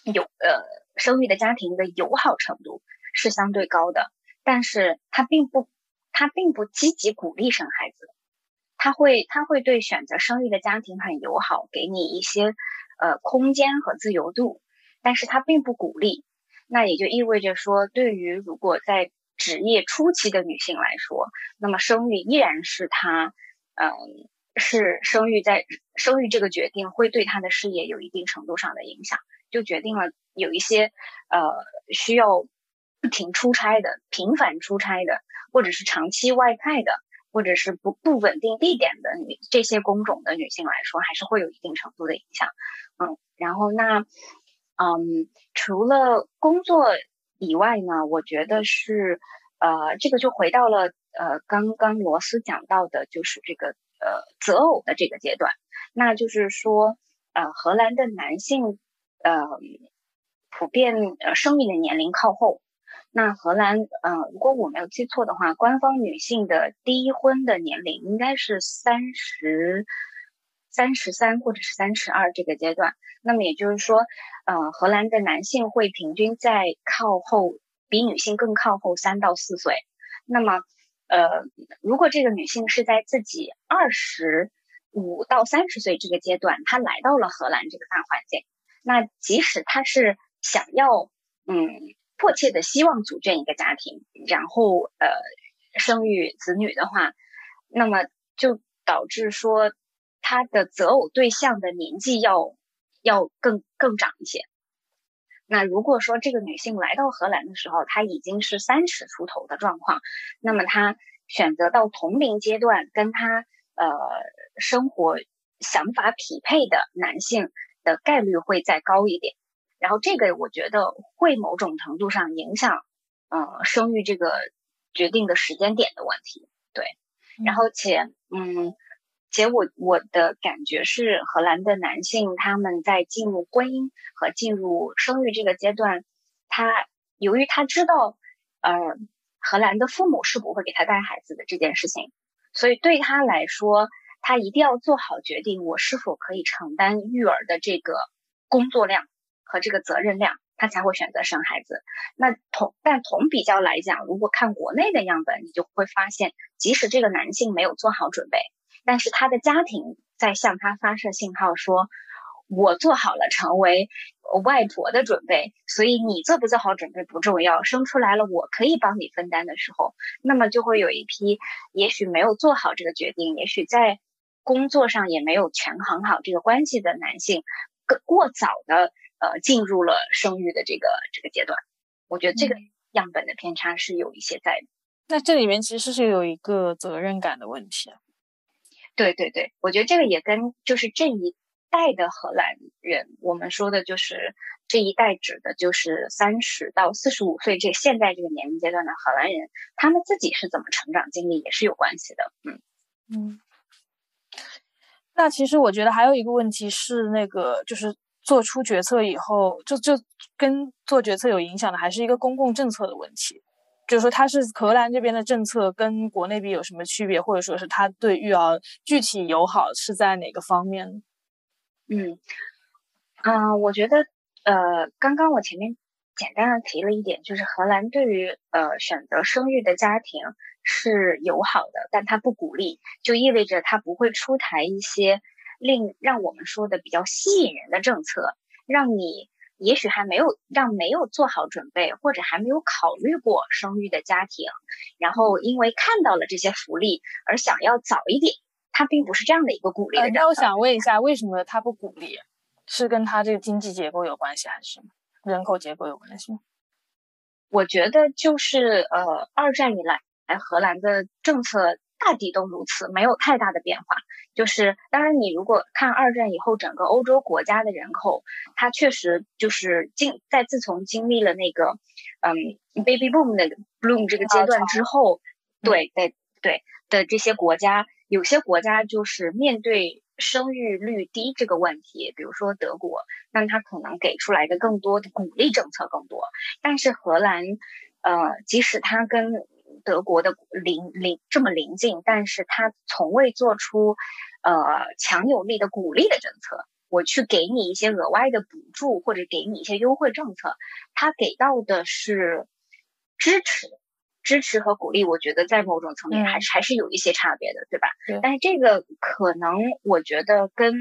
有呃生育的家庭的友好程度是相对高的，但是它并不，它并不积极鼓励生孩子，他会他会对选择生育的家庭很友好，给你一些呃空间和自由度，但是他并不鼓励，那也就意味着说，对于如果在职业初期的女性来说，那么生育依然是她，嗯，是生育在生育这个决定会对她的事业有一定程度上的影响，就决定了有一些呃需要不停出差的、频繁出差的，或者是长期外派的。或者是不不稳定地点的女这些工种的女性来说，还是会有一定程度的影响。嗯，然后那，嗯，除了工作以外呢，我觉得是，呃，这个就回到了呃刚刚罗斯讲到的，就是这个呃择偶的这个阶段。那就是说，呃，荷兰的男性，呃，普遍呃生育的年龄靠后。那荷兰，嗯，如果我没有记错的话，官方女性的第一婚的年龄应该是三十三十三或者是三十二这个阶段。那么也就是说，呃，荷兰的男性会平均在靠后，比女性更靠后三到四岁。那么，呃，如果这个女性是在自己二十五到三十岁这个阶段，她来到了荷兰这个大环境，那即使她是想要，嗯。迫切的希望组建一个家庭，然后呃生育子女的话，那么就导致说他的择偶对象的年纪要要更更长一些。那如果说这个女性来到荷兰的时候，她已经是三十出头的状况，那么她选择到同龄阶段跟她呃生活想法匹配的男性的概率会再高一点。然后这个我觉得会某种程度上影响，呃，生育这个决定的时间点的问题，对。然后且，嗯，且我我的感觉是，荷兰的男性他们在进入婚姻和进入生育这个阶段，他由于他知道，呃，荷兰的父母是不会给他带孩子的这件事情，所以对他来说，他一定要做好决定，我是否可以承担育儿的这个工作量。和这个责任量，他才会选择生孩子。那同但同比较来讲，如果看国内的样本，你就会发现，即使这个男性没有做好准备，但是他的家庭在向他发射信号，说我做好了成为外婆的准备，所以你做不做好准备不重要，生出来了我可以帮你分担的时候，那么就会有一批也许没有做好这个决定，也许在工作上也没有权衡好这个关系的男性，更过早的。呃，进入了生育的这个这个阶段，我觉得这个样本的偏差是有一些在的。那这里面其实是有一个责任感的问题。对对对，我觉得这个也跟就是这一代的荷兰人，我们说的就是这一代指的就是三十到四十五岁这现在这个年龄阶段的荷兰人，他们自己是怎么成长经历也是有关系的。嗯嗯。那其实我觉得还有一个问题是那个就是。做出决策以后，就就跟做决策有影响的，还是一个公共政策的问题。就是说，它是荷兰这边的政策跟国内比有什么区别，或者说是它对育儿具体友好是在哪个方面？嗯，啊，我觉得，呃，刚刚我前面简单的提了一点，就是荷兰对于呃选择生育的家庭是友好的，但它不鼓励，就意味着它不会出台一些。令让我们说的比较吸引人的政策，让你也许还没有让没有做好准备或者还没有考虑过生育的家庭，然后因为看到了这些福利而想要早一点，他并不是这样的一个鼓励的。那我想问一下，为什么他不鼓励？是跟他这个经济结构有关系，还是人口结构有关系？我觉得就是呃，二战以来荷兰的政策。大抵都如此，没有太大的变化。就是当然，你如果看二战以后整个欧洲国家的人口，它确实就是经在自从经历了那个嗯 baby boom 的 bloom 这个阶段之后，对对对的这些国家，有些国家就是面对生育率低这个问题，比如说德国，那它可能给出来的更多的鼓励政策更多。但是荷兰，呃，即使它跟德国的邻邻这么临近，但是他从未做出，呃强有力的鼓励的政策。我去给你一些额外的补助，或者给你一些优惠政策，他给到的是支持、支持和鼓励。我觉得在某种层面还是还是有一些差别的，对吧？对。但是这个可能我觉得跟，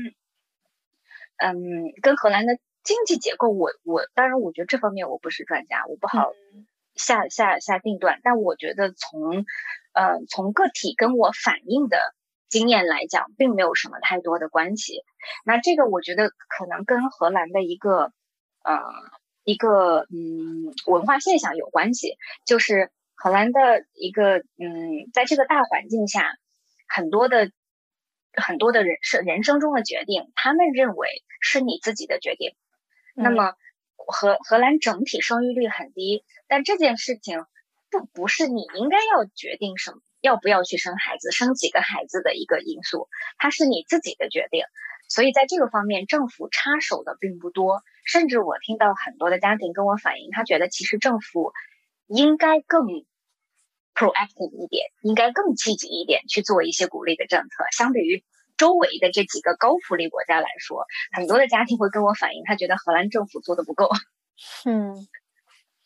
嗯，跟荷兰的经济结构，我我当然我觉得这方面我不是专家，我不好。下下下定断。但我觉得从呃从个体跟我反映的经验来讲，并没有什么太多的关系。那这个我觉得可能跟荷兰的一个呃一个嗯文化现象有关系，就是荷兰的一个嗯在这个大环境下，很多的。很多的人生人生中的决定，他们认为是你自己的决定。那么，荷荷兰整体生育率很低，但这件事情不不是你应该要决定什要不要去生孩子、生几个孩子的一个因素，它是你自己的决定。所以在这个方面，政府插手的并不多。甚至我听到很多的家庭跟我反映，他觉得其实政府应该更。proactive 一点，应该更积极一点去做一些鼓励的政策。相比于周围的这几个高福利国家来说，很多的家庭会跟我反映，他觉得荷兰政府做的不够。<laughs> 嗯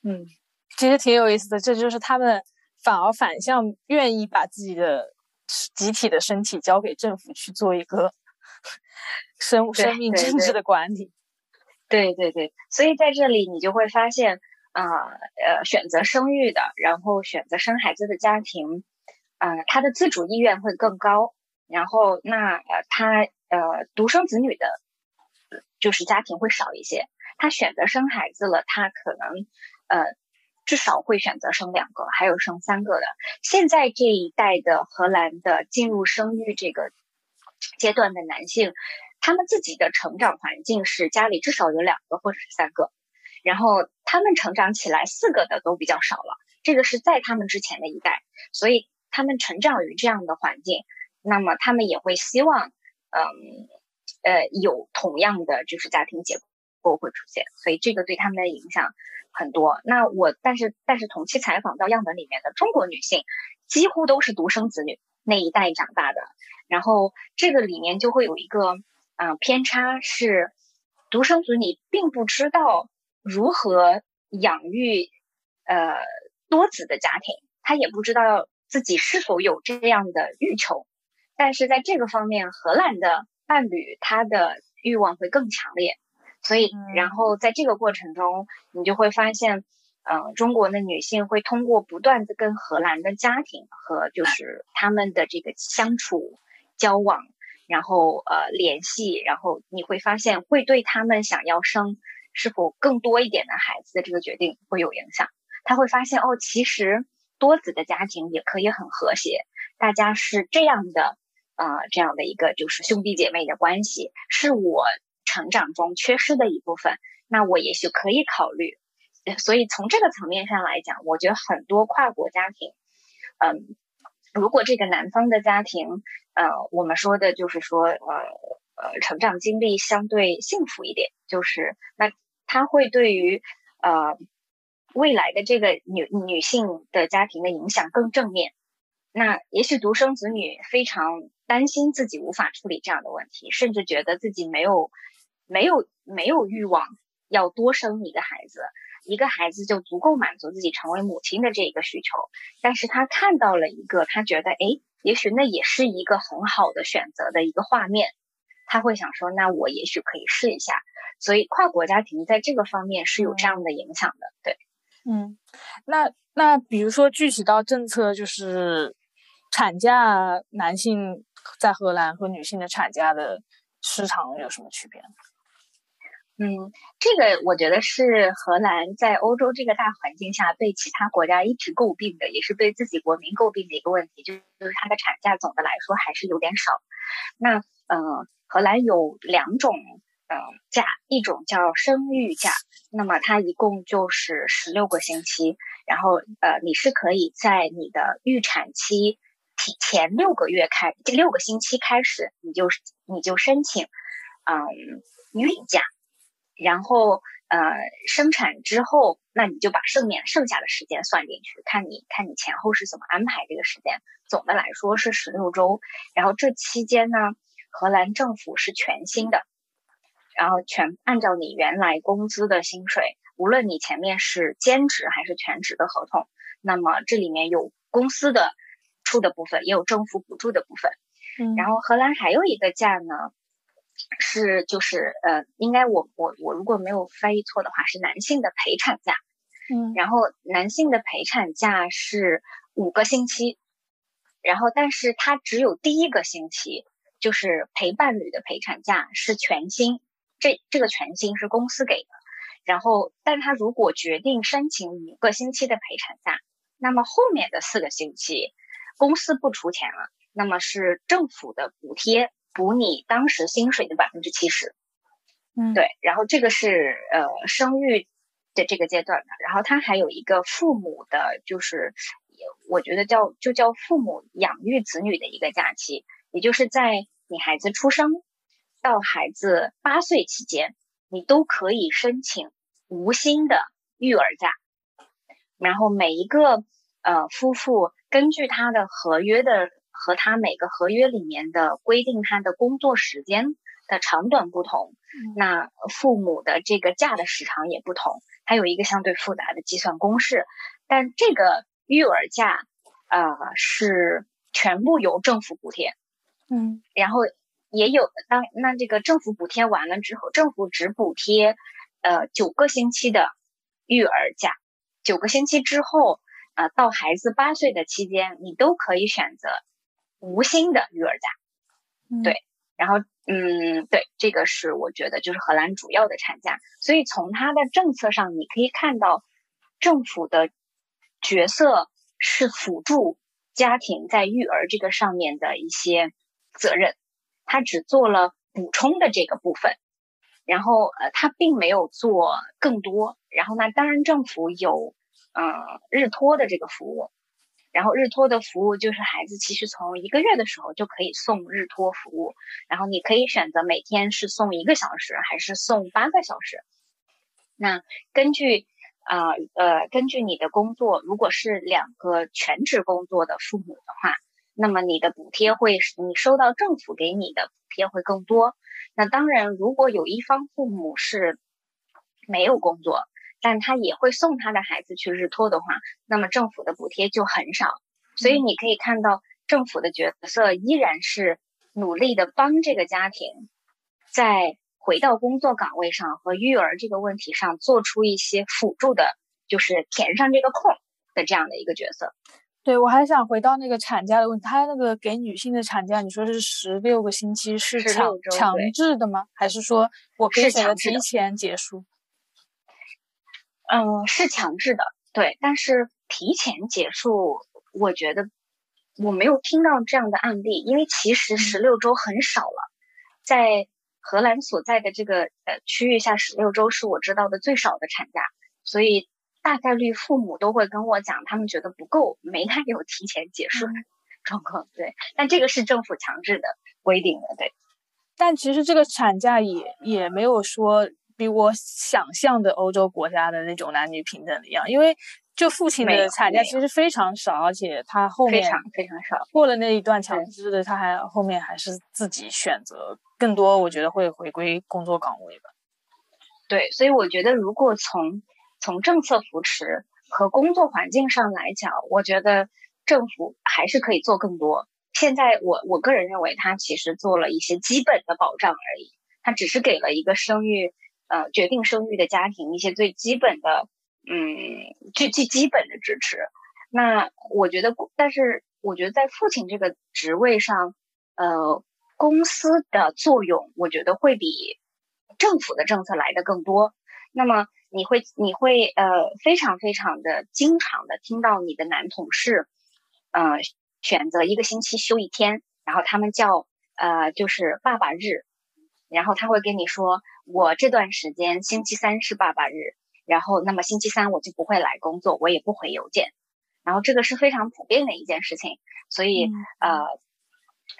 嗯，其实挺有意思的，这就是他们反而反向愿意把自己的集体的身体交给政府去做一个 <laughs> 生生命政治的管理。<laughs> 对对对，所以在这里你就会发现。啊呃，选择生育的，然后选择生孩子的家庭，呃，他的自主意愿会更高。然后那呃，他呃独生子女的，就是家庭会少一些。他选择生孩子了，他可能呃至少会选择生两个，还有生三个的。现在这一代的荷兰的进入生育这个阶段的男性，他们自己的成长环境是家里至少有两个或者是三个。然后他们成长起来，四个的都比较少了。这个是在他们之前的一代，所以他们成长于这样的环境，那么他们也会希望，嗯，呃，有同样的就是家庭结构会出现，所以这个对他们的影响很多。那我但是但是同期采访到样本里面的中国女性，几乎都是独生子女那一代长大的，然后这个里面就会有一个嗯偏差，是独生子女并不知道。如何养育呃多子的家庭？他也不知道自己是否有这样的欲求，但是在这个方面，荷兰的伴侣他的欲望会更强烈，所以然后在这个过程中，你就会发现，嗯，中国的女性会通过不断的跟荷兰的家庭和就是他们的这个相处交往，然后呃联系，然后你会发现会对他们想要生。是否更多一点的孩子的这个决定会有影响？他会发现哦，其实多子的家庭也可以很和谐，大家是这样的，呃，这样的一个就是兄弟姐妹的关系，是我成长中缺失的一部分。那我也许可以考虑。所以从这个层面上来讲，我觉得很多跨国家庭，嗯，如果这个男方的家庭，呃，我们说的就是说，呃。呃，成长经历相对幸福一点，就是那他会对于呃未来的这个女女性的家庭的影响更正面。那也许独生子女非常担心自己无法处理这样的问题，甚至觉得自己没有没有没有欲望要多生一个孩子，一个孩子就足够满足自己成为母亲的这一个需求。但是他看到了一个，他觉得诶，也许那也是一个很好的选择的一个画面。他会想说，那我也许可以试一下，所以跨国家庭在这个方面是有这样的影响的，对，嗯，那那比如说具体到政策，就是产假，男性在荷兰和女性的产假的市场有什么区别？嗯，这个我觉得是荷兰在欧洲这个大环境下被其他国家一直诟病的，也是被自己国民诟病的一个问题，就是就是它的产假总的来说还是有点少。那嗯。荷兰有两种嗯假，一种叫生育假，那么它一共就是十六个星期，然后呃你是可以在你的预产期提前六个月开，这六个星期开始你就你就申请嗯孕假，然后呃生产之后，那你就把剩面剩下的时间算进去，看你看你前后是怎么安排这个时间，总的来说是十六周，然后这期间呢。荷兰政府是全薪的，然后全按照你原来工资的薪水，无论你前面是兼职还是全职的合同，那么这里面有公司的出的部分，也有政府补助的部分。嗯，然后荷兰还有一个假呢，是就是呃，应该我我我如果没有翻译错的话，是男性的陪产假。嗯，然后男性的陪产假是五个星期，然后但是他只有第一个星期就是陪伴侣的陪产假是全薪，这这个全薪是公司给的。然后，但他如果决定申请五个星期的陪产假，那么后面的四个星期公司不出钱了，那么是政府的补贴补你当时薪水的百分之七十。嗯，对，然后这个是呃生育的这个阶段的，然后他还有一个父母的，就是我觉得叫就叫父母养育子女的一个假期，也就是在你孩子出生到孩子八岁期间，你都可以申请无薪的育儿假，然后每一个呃夫妇根据他的合约的和他每个合约里面的规定，他的工作时间的长短不同。那父母的这个假的时长也不同，它有一个相对复杂的计算公式。但这个育儿假，呃，是全部由政府补贴。嗯，然后也有当那这个政府补贴完了之后，政府只补贴呃九个星期的育儿假，九个星期之后，呃，到孩子八岁的期间，你都可以选择无薪的育儿假。对，然后。嗯，对，这个是我觉得就是荷兰主要的产假，所以从它的政策上，你可以看到政府的角色是辅助家庭在育儿这个上面的一些责任，他只做了补充的这个部分，然后呃，他并没有做更多，然后呢当然政府有嗯日托的这个服务。然后日托的服务就是孩子其实从一个月的时候就可以送日托服务，然后你可以选择每天是送一个小时还是送八个小时。那根据啊呃根据你的工作，如果是两个全职工作的父母的话，那么你的补贴会你收到政府给你的补贴会更多。那当然，如果有一方父母是没有工作。但他也会送他的孩子去日托的话，那么政府的补贴就很少。所以你可以看到，政府的角色依然是努力的帮这个家庭，在回到工作岗位上和育儿这个问题上做出一些辅助的，就是填上这个空的这样的一个角色。对，我还想回到那个产假的问题，他那个给女性的产假，你说是十六个星期，是强强制的吗？还是说我可以选择提前结束？嗯，是强制的，对，但是提前结束，我觉得我没有听到这样的案例，因为其实十六周很少了，在荷兰所在的这个呃区域下，十六周是我知道的最少的产假，所以大概率父母都会跟我讲，他们觉得不够，没太有提前结束的 <laughs> 状况，对，但这个是政府强制的规定的，对，但其实这个产假也也没有说。比我想象的欧洲国家的那种男女平等的样，因为就父亲的产假其实非常少，而且他后面非常非常少，过了那一段强制的，他还后面还是自己选择更多，我觉得会回归工作岗位吧。对，所以我觉得如果从从政策扶持和工作环境上来讲，我觉得政府还是可以做更多。现在我我个人认为，他其实做了一些基本的保障而已，他只是给了一个生育。呃，决定生育的家庭一些最基本的，嗯，最最基本的支持。那我觉得，但是我觉得在父亲这个职位上，呃，公司的作用，我觉得会比政府的政策来的更多。那么你会，你会，呃，非常非常的经常的听到你的男同事，呃，选择一个星期休一天，然后他们叫，呃，就是爸爸日。然后他会跟你说，我这段时间星期三是爸爸日，然后那么星期三我就不会来工作，我也不回邮件，然后这个是非常普遍的一件事情。所以呃，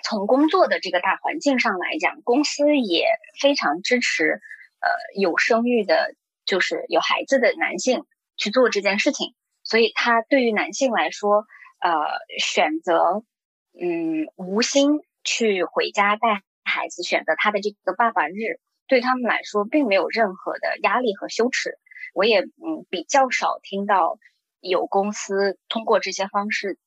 从工作的这个大环境上来讲，公司也非常支持呃有生育的，就是有孩子的男性去做这件事情。所以他对于男性来说，呃，选择嗯无心去回家带。孩子选择他的这个爸爸日，对他们来说并没有任何的压力和羞耻。我也嗯比较少听到有公司通过这些方式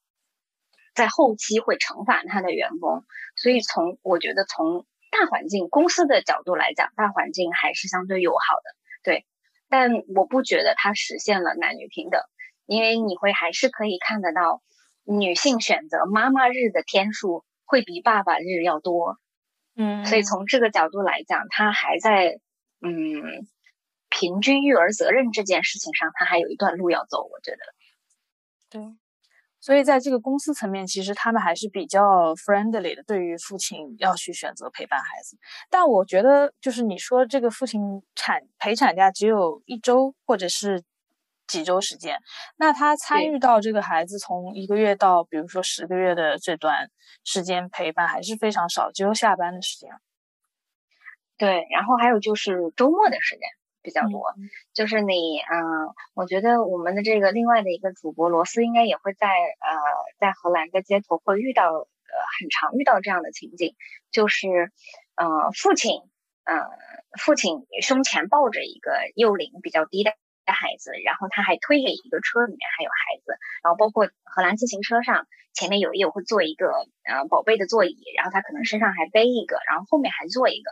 在后期会惩罚他的员工。所以从我觉得从大环境公司的角度来讲，大环境还是相对友好的。对，但我不觉得它实现了男女平等，因为你会还是可以看得到，女性选择妈妈日的天数会比爸爸日要多。嗯，所以从这个角度来讲，他还在嗯平均育儿责任这件事情上，他还有一段路要走。我觉得，对。所以在这个公司层面，其实他们还是比较 friendly 的，对于父亲要去选择陪伴孩子。但我觉得，就是你说这个父亲产陪产假只有一周或者是几周时间，那他参与到这个孩子从一个月到比如说十个月的这段时间陪伴还是非常少，只有下班的时间。对，然后还有就是周末的时间。比较多，就是你，嗯，我觉得我们的这个另外的一个主播罗斯应该也会在，呃，在荷兰的街头会遇到，呃，很常遇到这样的情景，就是，呃，父亲，呃，父亲胸前抱着一个幼龄比较低的孩子，然后他还推着一个车，里面还有孩子，然后包括荷兰自行车上前面有也会坐一个，呃，宝贝的座椅，然后他可能身上还背一个，然后后面还坐一个。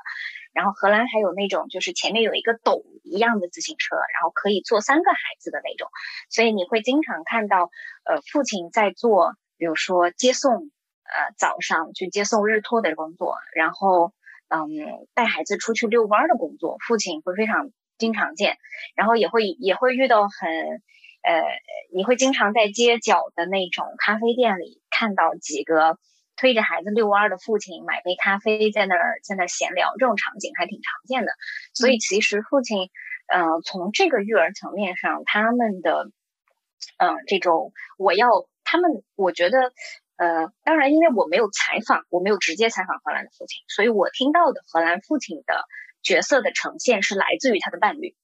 然后荷兰还有那种，就是前面有一个斗一样的自行车，然后可以坐三个孩子的那种，所以你会经常看到，呃，父亲在做，比如说接送，呃，早上去接送日托的工作，然后，嗯，带孩子出去遛弯的工作，父亲会非常经常见，然后也会也会遇到很，呃，你会经常在街角的那种咖啡店里看到几个。推着孩子遛弯的父亲买杯咖啡，在那儿在那儿闲聊，这种场景还挺常见的。所以其实父亲，呃，从这个育儿层面上，他们的，嗯，这种我要他们，我觉得，呃，当然，因为我没有采访，我没有直接采访荷兰的父亲，所以我听到的荷兰父亲的角色的呈现是来自于他的伴侣。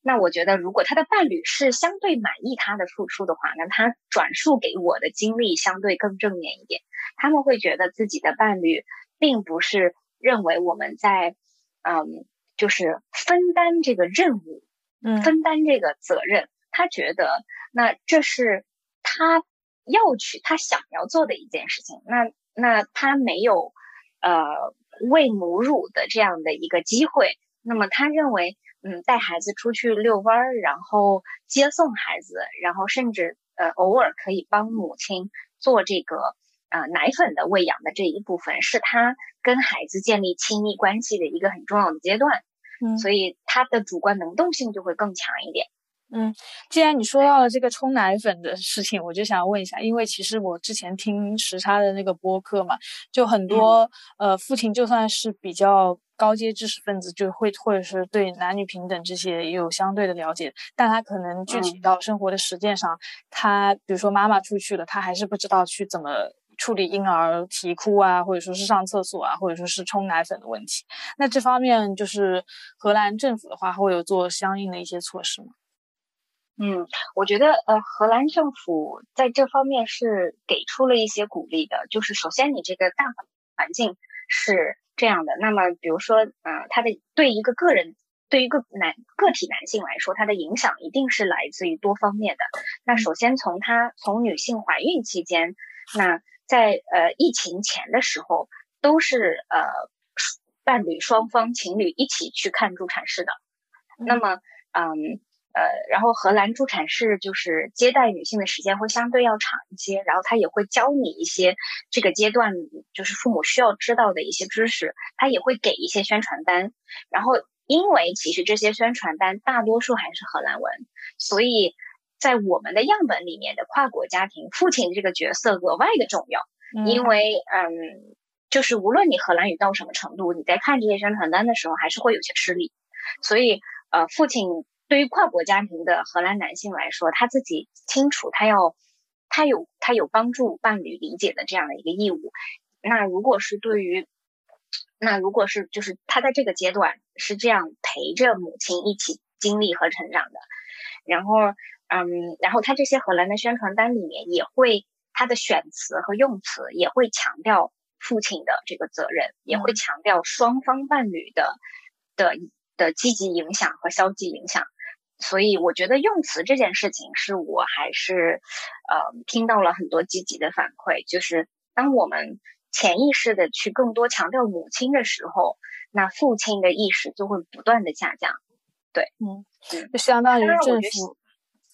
那我觉得，如果他的伴侣是相对满意他的付出的话，那他转述给我的经历相对更正面一点。他们会觉得自己的伴侣并不是认为我们在，嗯，就是分担这个任务，嗯，分担这个责任。他觉得那这是他要去他想要做的一件事情。那那他没有呃喂母乳的这样的一个机会。那么他认为。嗯，带孩子出去遛弯儿，然后接送孩子，然后甚至呃偶尔可以帮母亲做这个呃奶粉的喂养的这一部分，是他跟孩子建立亲密关系的一个很重要的阶段。嗯，所以他的主观能动性就会更强一点。嗯，既然你说到了这个冲奶粉的事情，我就想问一下，因为其实我之前听时差的那个播客嘛，就很多呃父亲就算是比较。高阶知识分子就会，或者是对男女平等这些也有相对的了解，但他可能具体到生活的实践上，他比如说妈妈出去了，他还是不知道去怎么处理婴儿啼哭啊，或者说是上厕所啊，或者说是冲奶粉的问题。那这方面就是荷兰政府的话会有做相应的一些措施吗？嗯，我觉得呃，荷兰政府在这方面是给出了一些鼓励的，就是首先你这个大环境是。这样的，那么比如说，呃，它的对一个个人，对于一个男个体男性来说，它的影响一定是来自于多方面的。那首先从他从女性怀孕期间，那在呃疫情前的时候，都是呃伴侣双方情侣一起去看助产士的。那么，嗯。呃，然后荷兰助产士就是接待女性的时间会相对要长一些，然后他也会教你一些这个阶段就是父母需要知道的一些知识，他也会给一些宣传单。然后，因为其实这些宣传单大多数还是荷兰文，所以在我们的样本里面的跨国家庭，父亲这个角色格外的重要，因为嗯，就是无论你荷兰语到什么程度，你在看这些宣传单的时候还是会有些吃力，所以呃，父亲。对于跨国家庭的荷兰男性来说，他自己清楚，他要，他有他有帮助伴侣理解的这样的一个义务。那如果是对于，那如果是就是他在这个阶段是这样陪着母亲一起经历和成长的，然后，嗯，然后他这些荷兰的宣传单里面也会他的选词和用词也会强调父亲的这个责任，也会强调双方伴侣的的的积极影响和消极影响。所以我觉得用词这件事情是我还是，呃，听到了很多积极的反馈。就是当我们潜意识的去更多强调母亲的时候，那父亲的意识就会不断的下降。对，嗯，就相当于政府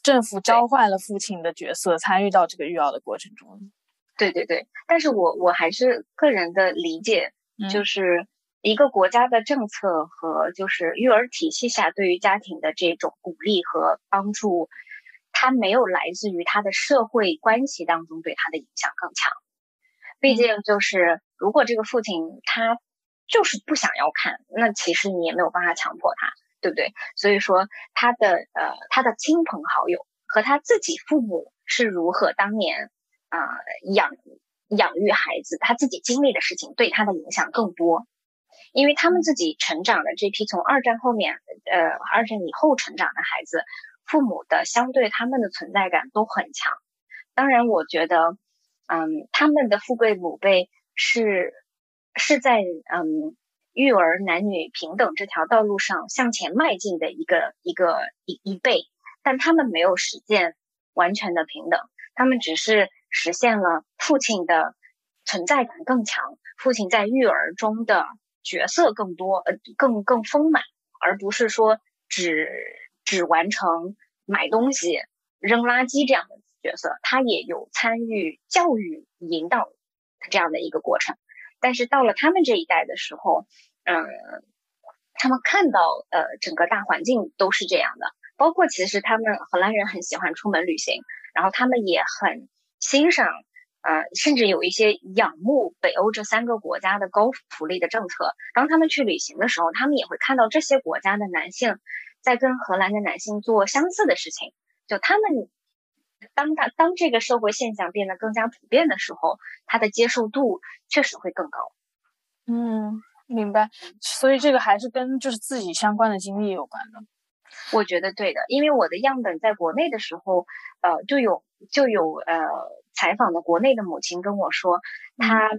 政府召唤了父亲的角色，参与到这个育儿的过程中。对对对，但是我我还是个人的理解，就是一个国家的政策和就是育儿体系下对于家庭的这种鼓励和帮助，它没有来自于他的社会关系当中对他的影响更强。毕竟就是如果这个父亲他就是不想要看，那其实你也没有办法强迫他，对不对？所以说他的呃他的亲朋好友和他自己父母是如何当年。啊，养养育孩子，他自己经历的事情对他的影响更多，因为他们自己成长的这批从二战后面，呃，二战以后成长的孩子，父母的相对他们的存在感都很强。当然，我觉得，嗯，他们的富贵母辈是是在嗯育儿男女平等这条道路上向前迈进的一个一个一一辈，但他们没有实现完全的平等，他们只是。实现了父亲的存在感更强，父亲在育儿中的角色更多，呃，更更丰满，而不是说只只完成买东西、扔垃圾这样的角色。他也有参与教育引导这样的一个过程。但是到了他们这一代的时候，嗯，他们看到呃整个大环境都是这样的，包括其实他们荷兰人很喜欢出门旅行，然后他们也很。欣赏，呃，甚至有一些仰慕北欧这三个国家的高福利的政策。当他们去旅行的时候，他们也会看到这些国家的男性在跟荷兰的男性做相似的事情。就他们，当他当这个社会现象变得更加普遍的时候，他的接受度确实会更高。嗯，明白。所以这个还是跟就是自己相关的经历有关的。我觉得对的，因为我的样本在国内的时候，呃，就有就有呃采访的国内的母亲跟我说，她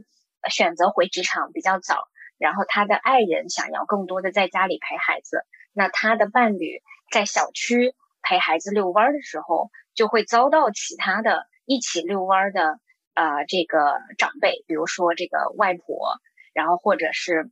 选择回职场比较早，然后她的爱人想要更多的在家里陪孩子，那她的伴侣在小区陪孩子遛弯的时候，就会遭到其他的一起遛弯的呃这个长辈，比如说这个外婆，然后或者是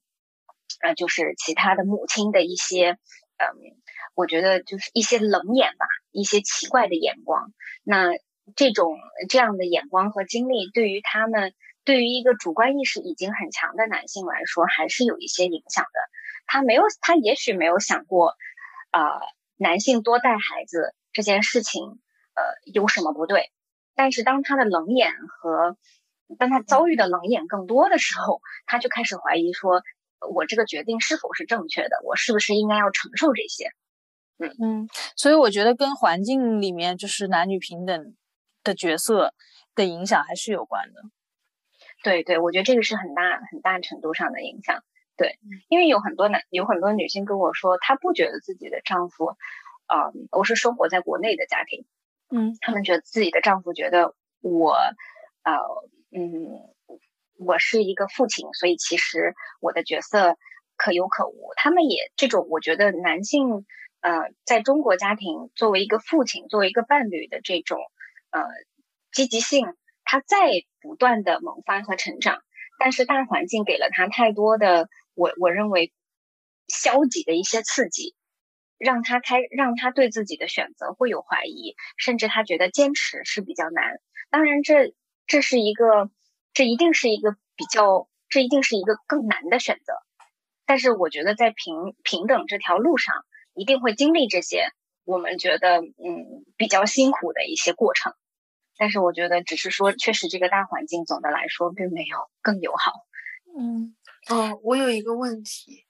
呃就是其他的母亲的一些嗯。我觉得就是一些冷眼吧，一些奇怪的眼光。那这种这样的眼光和经历，对于他们，对于一个主观意识已经很强的男性来说，还是有一些影响的。他没有，他也许没有想过，啊，男性多带孩子这件事情，呃，有什么不对？但是当他的冷眼和当他遭遇的冷眼更多的时候，他就开始怀疑说，我这个决定是否是正确的？我是不是应该要承受这些？嗯嗯所以我觉得跟环境里面就是男女平等的角色的影响还是有关的。对对，我觉得这个是很大很大程度上的影响。对，因为有很多男有很多女性跟我说，她不觉得自己的丈夫，呃，我是生活在国内的家庭，嗯，他们觉得自己的丈夫觉得我，呃，嗯，我是一个父亲，所以其实我的角色可有可无。他们也这种，我觉得男性。呃，在中国家庭，作为一个父亲，作为一个伴侣的这种呃积极性，他在不断的萌发和成长。但是大环境给了他太多的，我我认为消极的一些刺激，让他开，让他对自己的选择会有怀疑，甚至他觉得坚持是比较难。当然，这这是一个，这一定是一个比较，这一定是一个更难的选择。但是，我觉得在平平等这条路上。一定会经历这些，我们觉得嗯比较辛苦的一些过程，但是我觉得只是说，确实这个大环境总的来说并没有更友好。嗯嗯，我有一个问题，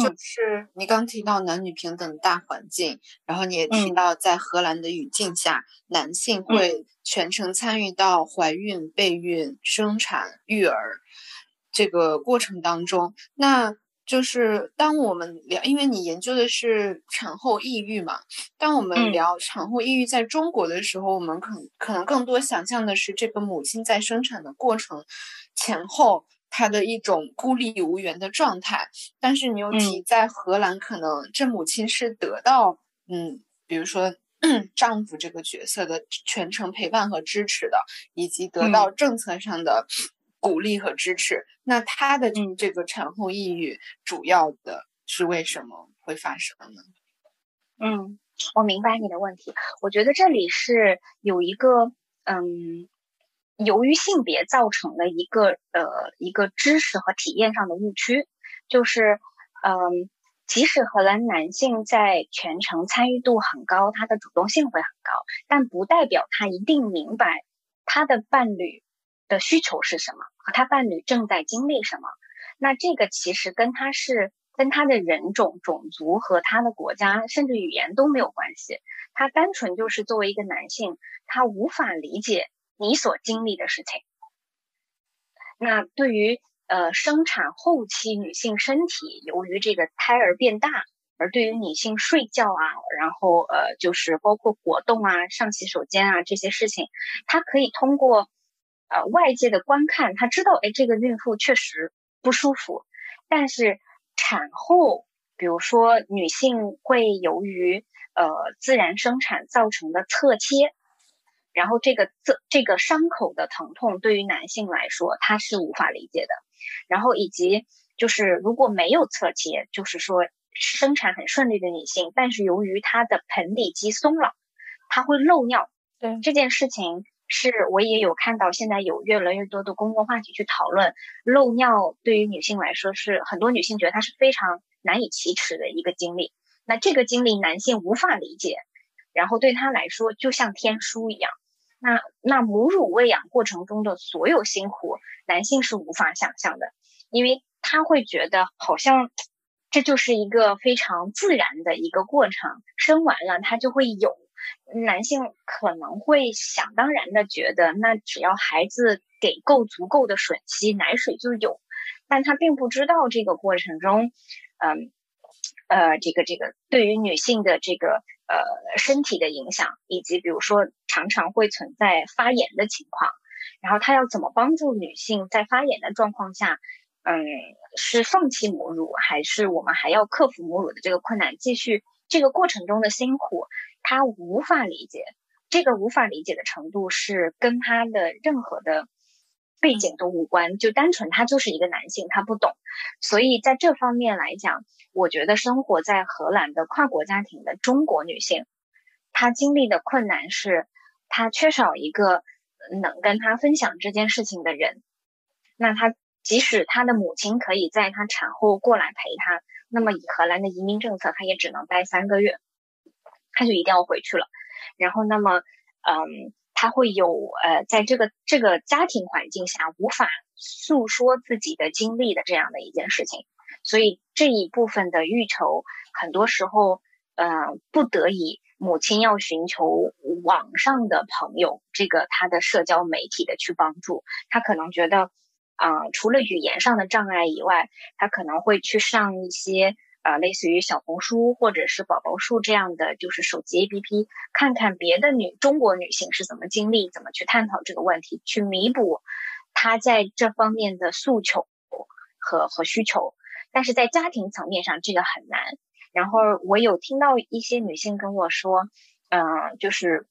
就是你刚提到男女平等的大环境，然后你也提到在荷兰的语境下，男性会全程参与到怀孕、备孕、生产、育儿这个过程当中，那。就是当我们聊，因为你研究的是产后抑郁嘛，当我们聊产后抑郁在中国的时候，我们可可能更多想象的是这个母亲在生产的过程前后她的一种孤立无援的状态。但是你又提在荷兰，可能这母亲是得到嗯，比如说 <clears throat> 丈夫这个角色的全程陪伴和支持的，以及得到政策上的。鼓励和支持，那他的这个产后抑郁主要的是为什么会发生呢？嗯，我明白你的问题。我觉得这里是有一个，嗯，由于性别造成的一个呃一个知识和体验上的误区，就是，嗯，即使荷兰男性在全程参与度很高，他的主动性会很高，但不代表他一定明白他的伴侣的需求是什么，和他伴侣正在经历什么。那这个其实跟他是。跟他的人种、种族和他的国家，甚至语言都没有关系。他单纯就是作为一个男性，他无法理解你所经历的事情。那对于呃生产后期女性身体由于这个胎儿变大，而对于女性睡觉啊，然后呃就是包括活动啊、上洗手间啊这些事情，他可以通过呃外界的观看，他知道哎这个孕妇确实不舒服，但是。产后，比如说女性会由于呃自然生产造成的侧切，然后这个这这个伤口的疼痛对于男性来说他是无法理解的。然后以及就是如果没有侧切，就是说生产很顺利的女性，但是由于她的盆底肌松了，她会漏尿。对这件事情。是我也有看到，现在有越来越多的公共话题去讨论漏尿，对于女性来说是很多女性觉得它是非常难以启齿的一个经历。那这个经历男性无法理解，然后对他来说就像天书一样。那那母乳喂养过程中的所有辛苦，男性是无法想象的，因为他会觉得好像这就是一个非常自然的一个过程，生完了他就会有。男性可能会想当然的觉得，那只要孩子给够足够的吮吸，奶水就有，但他并不知道这个过程中，嗯，呃，这个这个对于女性的这个呃身体的影响，以及比如说常常会存在发炎的情况，然后他要怎么帮助女性在发炎的状况下，嗯，是放弃母乳，还是我们还要克服母乳的这个困难，继续这个过程中的辛苦？他无法理解，这个无法理解的程度是跟他的任何的背景都无关，就单纯他就是一个男性，他不懂。所以在这方面来讲，我觉得生活在荷兰的跨国家庭的中国女性，她经历的困难是，她缺少一个能跟她分享这件事情的人。那她即使她的母亲可以在她产后过来陪她，那么以荷兰的移民政策，她也只能待三个月。他就一定要回去了，然后那么，嗯，他会有呃，在这个这个家庭环境下无法诉说自己的经历的这样的一件事情，所以这一部分的欲求，很多时候，呃，不得已，母亲要寻求网上的朋友，这个他的社交媒体的去帮助，他可能觉得，啊，除了语言上的障碍以外，他可能会去上一些。啊，类似于小红书或者是宝宝树这样的，就是手机 APP，看看别的女中国女性是怎么经历，怎么去探讨这个问题，去弥补她在这方面的诉求和和需求。但是在家庭层面上，这个很难。然后我有听到一些女性跟我说，嗯，就是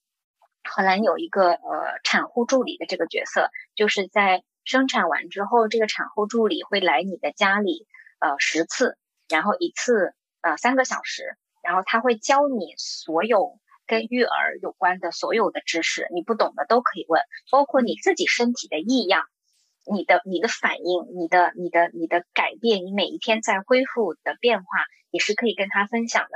荷兰有一个呃产后助理的这个角色，就是在生产完之后，这个产后助理会来你的家里呃十次。然后一次呃三个小时，然后他会教你所有跟育儿有关的所有的知识，你不懂的都可以问，包括你自己身体的异样，你的你的反应，你的你的你的改变，你每一天在恢复的变化，也是可以跟他分享的。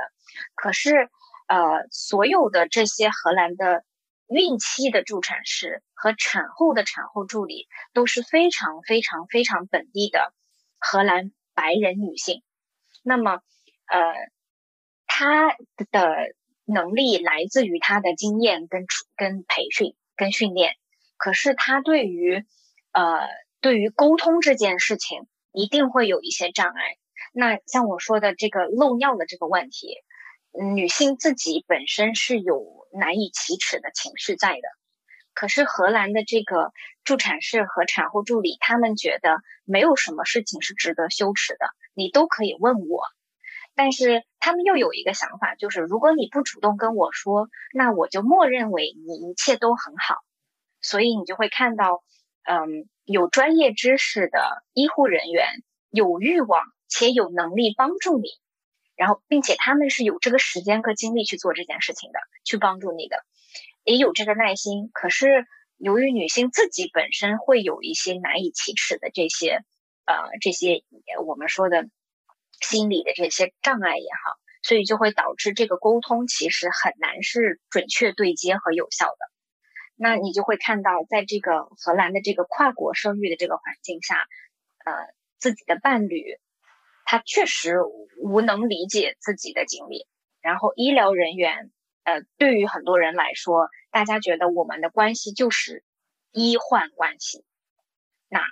可是呃，所有的这些荷兰的孕期的助产士和产后的产后助理都是非常非常非常本地的荷兰白人女性。那么，呃，她的能力来自于她的经验跟跟培训跟训练，可是她对于呃对于沟通这件事情一定会有一些障碍。那像我说的这个漏尿的这个问题，女性自己本身是有难以启齿的情绪在的。可是荷兰的这个助产士和产后助理，他们觉得没有什么事情是值得羞耻的，你都可以问我。但是他们又有一个想法，就是如果你不主动跟我说，那我就默认为你一切都很好。所以你就会看到，嗯，有专业知识的医护人员有欲望且有能力帮助你，然后并且他们是有这个时间和精力去做这件事情的，去帮助你的，也有这个耐心。可是由于女性自己本身会有一些难以启齿的这些呃这些我们说的心理的这些障碍也好，所以就会导致这个沟通其实很难是准确对接和有效的。那你就会看到，在这个荷兰的这个跨国生育的这个环境下，呃，自己的伴侣。他确实无能理解自己的经历，然后医疗人员，呃，对于很多人来说，大家觉得我们的关系就是医患关系，那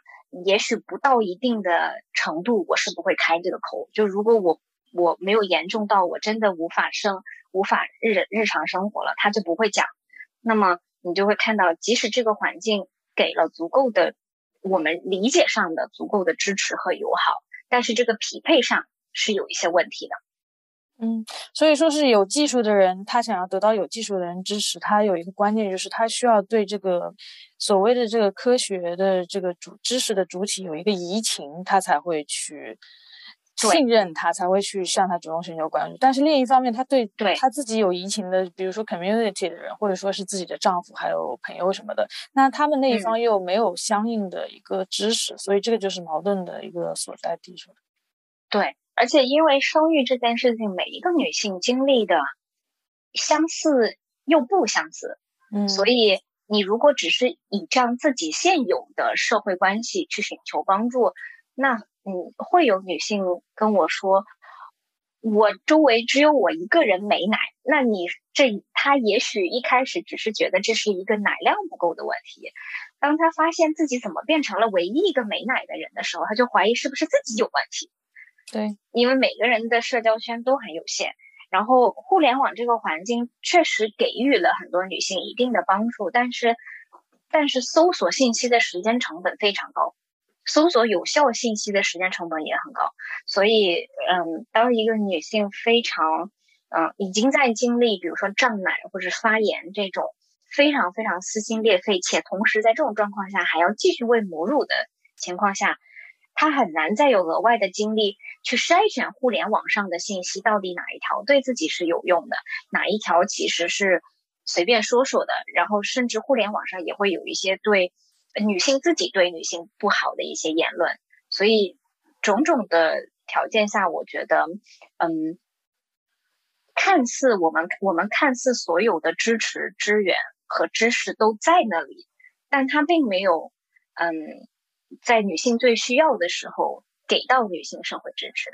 也许不到一定的程度，我是不会开这个口。就如果我我没有严重到我真的无法生、无法日日常生活了，他就不会讲。那么你就会看到，即使这个环境给了足够的我们理解上的足够的支持和友好。但是这个匹配上是有一些问题的，嗯，所以说是有技术的人，他想要得到有技术的人支持，他有一个关键就是他需要对这个所谓的这个科学的这个主知识的主体有一个移情，他才会去。信任他才会去向他主动寻求关注，但是另一方面，他对对他自己有移情的，比如说 community 的人，或者说是自己的丈夫还有朋友什么的，那他们那一方又没有相应的一个知识，所以这个就是矛盾的一个所在地。对，而且因为生育这件事情，每一个女性经历的相似又不相似，嗯，所以你如果只是倚仗自己现有的社会关系去寻求帮助，那。嗯，会有女性跟我说，我周围只有我一个人没奶。那你这，她也许一开始只是觉得这是一个奶量不够的问题，当她发现自己怎么变成了唯一一个没奶的人的时候，她就怀疑是不是自己有问题。对，因为每个人的社交圈都很有限，然后互联网这个环境确实给予了很多女性一定的帮助，但是，但是搜索信息的时间成本非常高。搜索有效信息的时间成本也很高，所以，嗯，当一个女性非常，嗯，已经在经历，比如说胀奶或者发炎这种非常非常撕心裂肺，且同时在这种状况下还要继续喂母乳的情况下，她很难再有额外的精力去筛选互联网上的信息，到底哪一条对自己是有用的，哪一条其实是随便说说的，然后甚至互联网上也会有一些对。女性自己对女性不好的一些言论，所以种种的条件下，我觉得，嗯，看似我们我们看似所有的支持、支援和知识都在那里，但它并没有，嗯，在女性最需要的时候给到女性社会支持。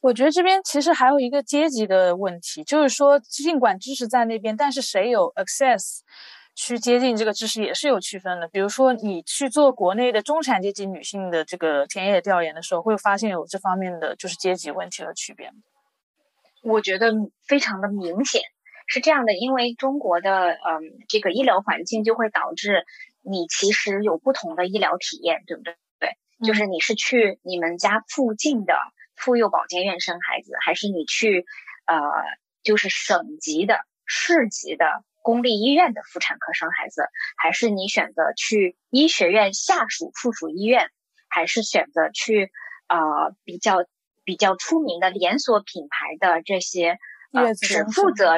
我觉得这边其实还有一个阶级的问题，就是说，尽管知识在那边，但是谁有 access？去接近这个知识也是有区分的，比如说你去做国内的中产阶级女性的这个田野调研的时候，会发现有这方面的就是阶级问题和区别。我觉得非常的明显是这样的，因为中国的嗯这个医疗环境就会导致你其实有不同的医疗体验，对不对？对，就是你是去你们家附近的妇幼保健院生孩子，还是你去呃就是省级的市级的。公立医院的妇产科生孩子，还是你选择去医学院下属附属医院，还是选择去呃比较比较出名的连锁品牌的这些呃只负责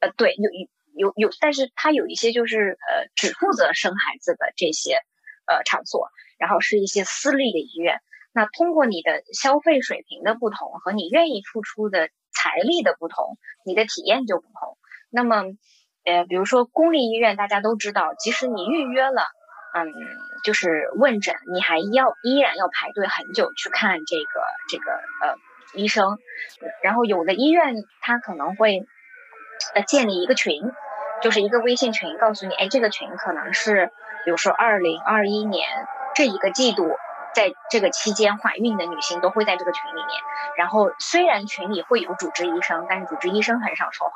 呃对有有有，但是它有一些就是呃只负责生孩子的这些呃场所，然后是一些私立的医院。那通过你的消费水平的不同和你愿意付出的财力的不同，你的体验就不同。那么。呃，比如说公立医院，大家都知道，即使你预约了，嗯，就是问诊，你还要依然要排队很久去看这个这个呃医生。然后有的医院他可能会呃建立一个群，就是一个微信群，告诉你，哎，这个群可能是比如说二零二一年这一个季度，在这个期间怀孕的女性都会在这个群里面。然后虽然群里会有主治医生，但是主治医生很少说话。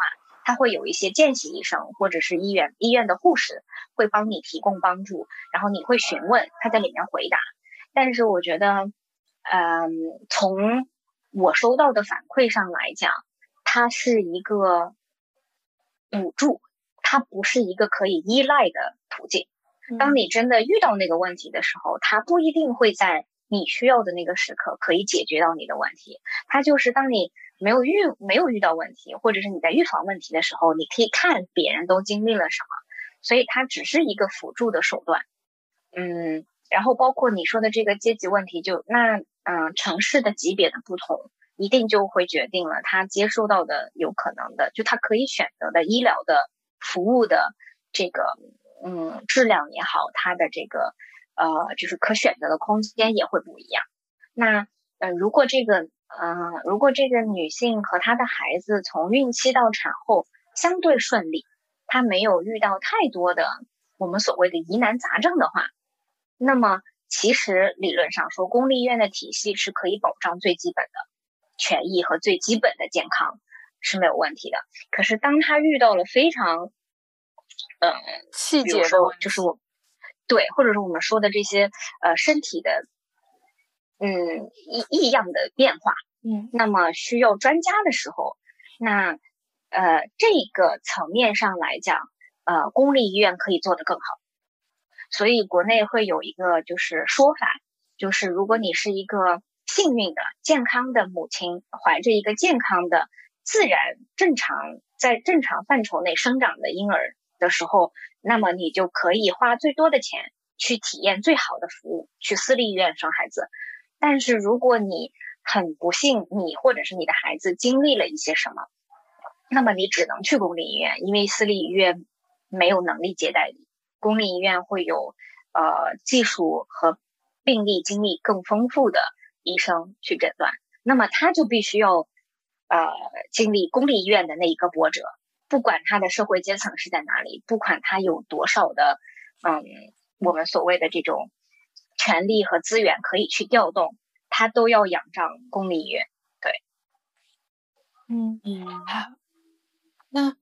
他会有一些见习医生或者是医院医院的护士会帮你提供帮助，然后你会询问他在里面回答。但是我觉得，嗯，从我收到的反馈上来讲，它是一个补助，它不是一个可以依赖的途径。当你真的遇到那个问题的时候，它不一定会在你需要的那个时刻可以解决到你的问题。它就是当你没有遇没有遇到问题，或者是你在预防问题的时候，你可以看别人都经历了什么，所以它只是一个辅助的手段。嗯，然后包括你说的这个阶级问题，就那嗯城市的级别的不同，一定就会决定了他接受到的有可能的，就他可以选择的医疗的服务的这个嗯质量也好，它的这个呃就是可选择的空间也会不一样。那呃如果这个嗯如果这个女性和她的孩子从孕期到产后相对顺利，她没有遇到太多的我们所谓的疑难杂症的话。那么，其实理论上说，公立医院的体系是可以保障最基本的权益和最基本的健康是没有问题的。可是，当她遇到了非常，嗯，细节的，就是我，对，或者是我们说的这些呃身体的，嗯异异样的变化，嗯，那么需要专家的时候，那呃这个层面上来讲，呃，公立医院可以做得更好。所以国内会有一个就是说法，就是如果你是一个幸运的、健康的母亲，怀着一个健康的、自然、正常在正常范畴内生长的婴儿的时候，那么你就可以花最多的钱去体验最好的服务，去私立医院生孩子。但是如果你很不幸，你或者是你的孩子经历了一些什么，那么你只能去公立医院，因为私立医院没有能力接待你。公立医院会有呃技术和病例经历更丰富的医生去诊断，那么他就必须要呃经历公立医院的那一个波折，不管他的社会阶层是在哪里，不管他有多少的嗯我们所谓的这种权利和资源可以去调动，他都要仰仗公立医院。对，嗯嗯，那。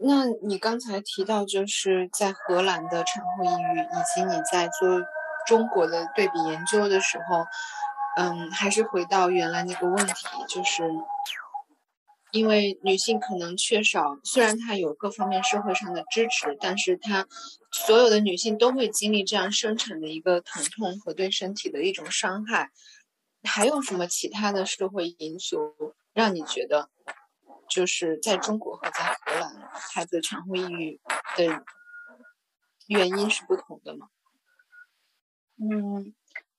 那你刚才提到，就是在荷兰的产后抑郁，以及你在做中国的对比研究的时候，嗯，还是回到原来那个问题，就是因为女性可能缺少，虽然她有各方面社会上的支持，但是她所有的女性都会经历这样生产的一个疼痛和对身体的一种伤害。还有什么其他的社会因素让你觉得？就是在中国和在荷兰，孩子产后抑郁的原因是不同的吗？嗯，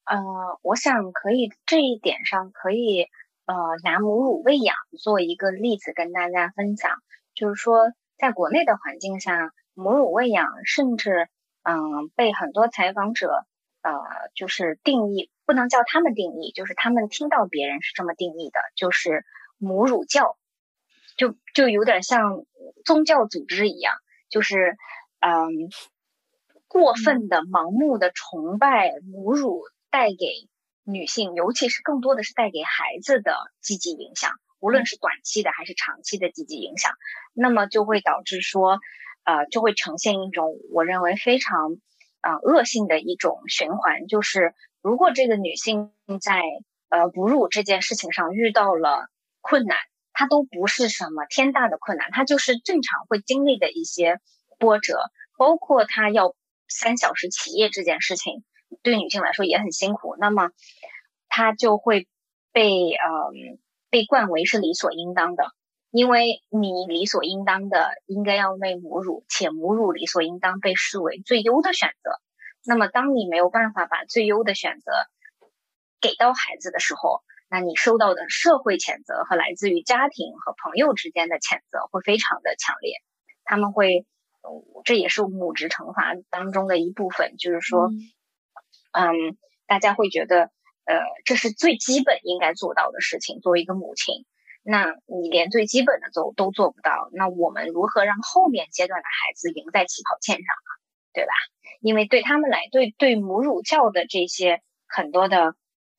呃，我想可以这一点上可以呃拿母乳喂养做一个例子跟大家分享，就是说在国内的环境下，母乳喂养甚至嗯被很多采访者呃就是定义不能叫他们定义，就是他们听到别人是这么定义的，就是母乳教。就就有点像宗教组织一样，就是嗯，过分的、盲目的崇拜母乳带给女性，尤其是更多的是带给孩子的积极影响，无论是短期的还是长期的积极影响，那么就会导致说，呃，就会呈现一种我认为非常啊恶性的一种循环，就是如果这个女性在呃哺乳这件事情上遇到了困难。它都不是什么天大的困难，它就是正常会经历的一些波折，包括她要三小时起夜这件事情，对女性来说也很辛苦。那么，她就会被呃被冠为是理所应当的，因为你理所应当的应该要喂母乳，且母乳理所应当被视为最优的选择。那么，当你没有办法把最优的选择给到孩子的时候，那你受到的社会谴责和来自于家庭和朋友之间的谴责会非常的强烈，他们会，这也是母职惩罚当中的一部分，就是说，嗯，大家会觉得，呃，这是最基本应该做到的事情。作为一个母亲，那你连最基本的都都做不到，那我们如何让后面阶段的孩子赢在起跑线上呢？对吧？因为对他们来，对对母乳教的这些很多的。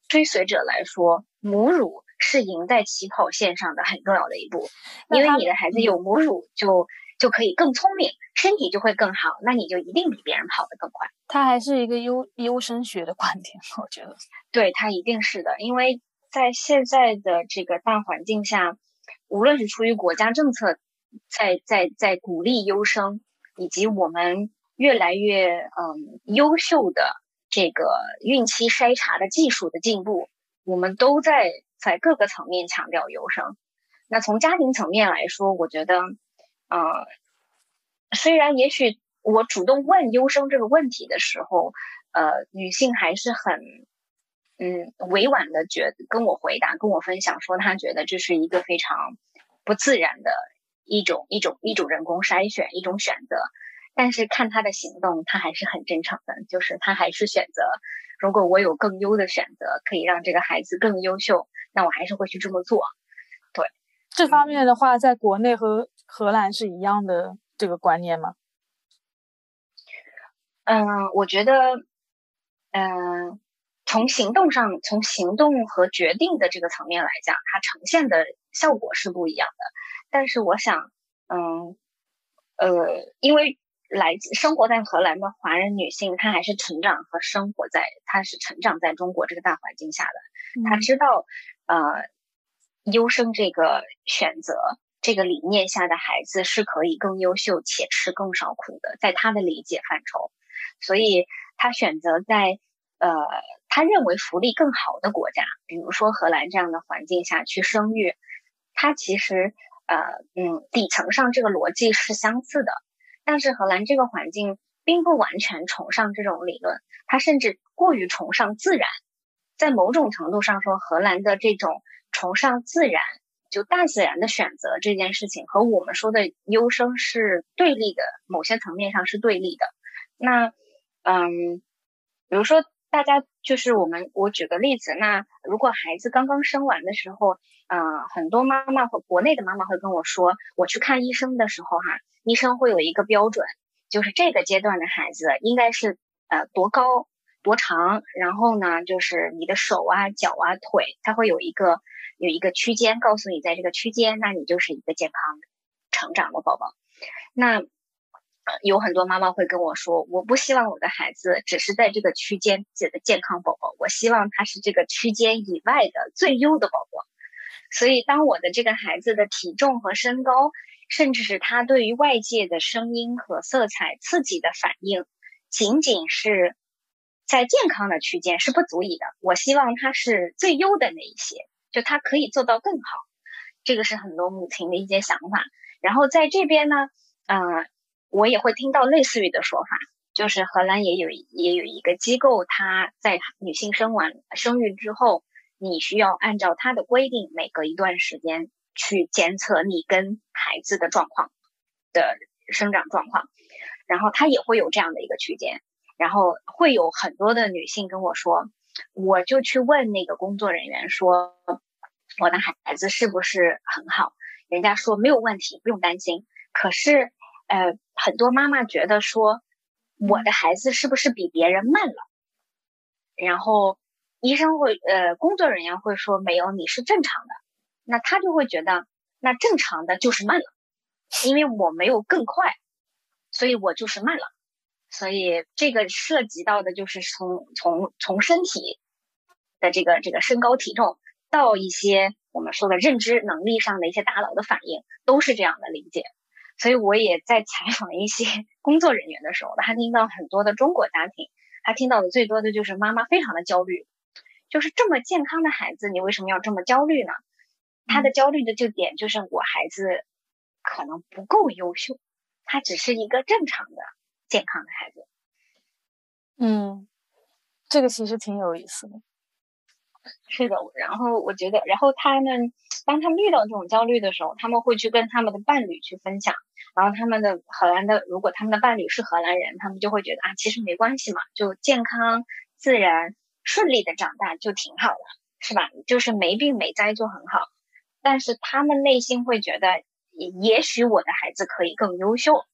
追随者来说，母乳是赢在起跑线上的很重要的一步，因为你的孩子有母乳，就就可以更聪明，身体就会更好，那你就一定比别人跑得更快。它还是一个优优生学的观点，我觉得，对，它一定是的，因为在现在的这个大环境下，无论是出于国家政策在在在鼓励优生，以及我们越来越嗯优秀的。这个孕期筛查的技术的进步，我们都在在各个层面强调优生。那从家庭层面来说，我觉得，呃，虽然也许我主动问优生这个问题的时候，呃，女性还是很，嗯，委婉的觉跟我回答，跟我分享说，她觉得这是一个非常不自然的一种一种一种人工筛选一种选择。但是看她的行动，她还是很真诚的，就是她还是选择，如果我有更优的选择，可以让这个孩子更优秀，那我还是会去这么做。对这方面的话，在国内和荷兰是一样的这个观念吗？嗯，我觉得，嗯，从行动上，从行动和决定的这个层面来讲，它呈现的效果是不一样的。但是我想，嗯，呃，因为来自生活在荷兰的华人女性，她还是成长和生活在，她是成长在中国这个大环境下的，她知道，呃，优生这个选择。这个理念下的孩子是可以更优秀且吃更少苦的，在他的理解范畴，所以他选择在呃他认为福利更好的国家，比如说荷兰这样的环境下去生育，他其实呃嗯底层上这个逻辑是相似的，但是荷兰这个环境并不完全崇尚这种理论，他甚至过于崇尚自然，在某种程度上说，荷兰的这种崇尚自然。就大自然的选择这件事情和我们说的优生是对立的，某些层面上是对立的。那，嗯，比如说大家就是我们，我举个例子，那如果孩子刚刚生完的时候，嗯，很多妈妈和国内的妈妈会跟我说，我去看医生的时候，哈，医生会有一个标准，就是这个阶段的孩子应该是呃多高多长，然后呢，就是你的手啊、脚啊、腿，它会有一个。有一个区间告诉你，在这个区间，那你就是一个健康的成长的宝宝。那有很多妈妈会跟我说，我不希望我的孩子只是在这个区间自己的健康宝宝，我希望他是这个区间以外的最优的宝宝。所以，当我的这个孩子的体重和身高，甚至是他对于外界的声音和色彩刺激的反应，仅仅是在健康的区间是不足以的。我希望它是最优的那一些。就它可以做到更好，这个是很多母亲的一些想法。然后在这边呢，嗯，我也会听到类似于的说法，就是荷兰也有也有一个机构，它在女性生完生育之后，你需要按照它的规定，每隔一段时间去监测你跟孩子的状况的生长状况，然后它也会有这样的一个区间，然后会有很多的女性跟我说。我就去问那个工作人员说，我的孩子是不是很好？人家说没有问题，不用担心。可是，呃，很多妈妈觉得说，我的孩子是不是比别人慢了？然后医生会，呃，工作人员会说没有，你是正常的。那他就会觉得，那正常的就是慢了，因为我没有更快，所以我就是慢了。所以这个涉及到的就是从从从身体的这个这个身高体重到一些我们说的认知能力上的一些大脑的反应，都是这样的理解。所以我也在采访一些 <laughs> 工作人员的时候，他听到很多的中国家庭，他听到的最多的就是妈妈非常的焦虑，就是这么健康的孩子，你为什么要这么焦虑呢？他的焦虑的就点就是我孩子可能不够优秀，他只是一个正常的。健康的孩子，嗯，这个其实挺有意思的。是的，然后我觉得，然后他们当他们遇到这种焦虑的时候，他们会去跟他们的伴侣去分享。然后他们的荷兰的，如果他们的伴侣是荷兰人，他们就会觉得啊，其实没关系嘛，就健康、自然、顺利的长大就挺好的，是吧？就是没病没灾就很好。但是他们内心会觉得，也许我的孩子可以更优秀，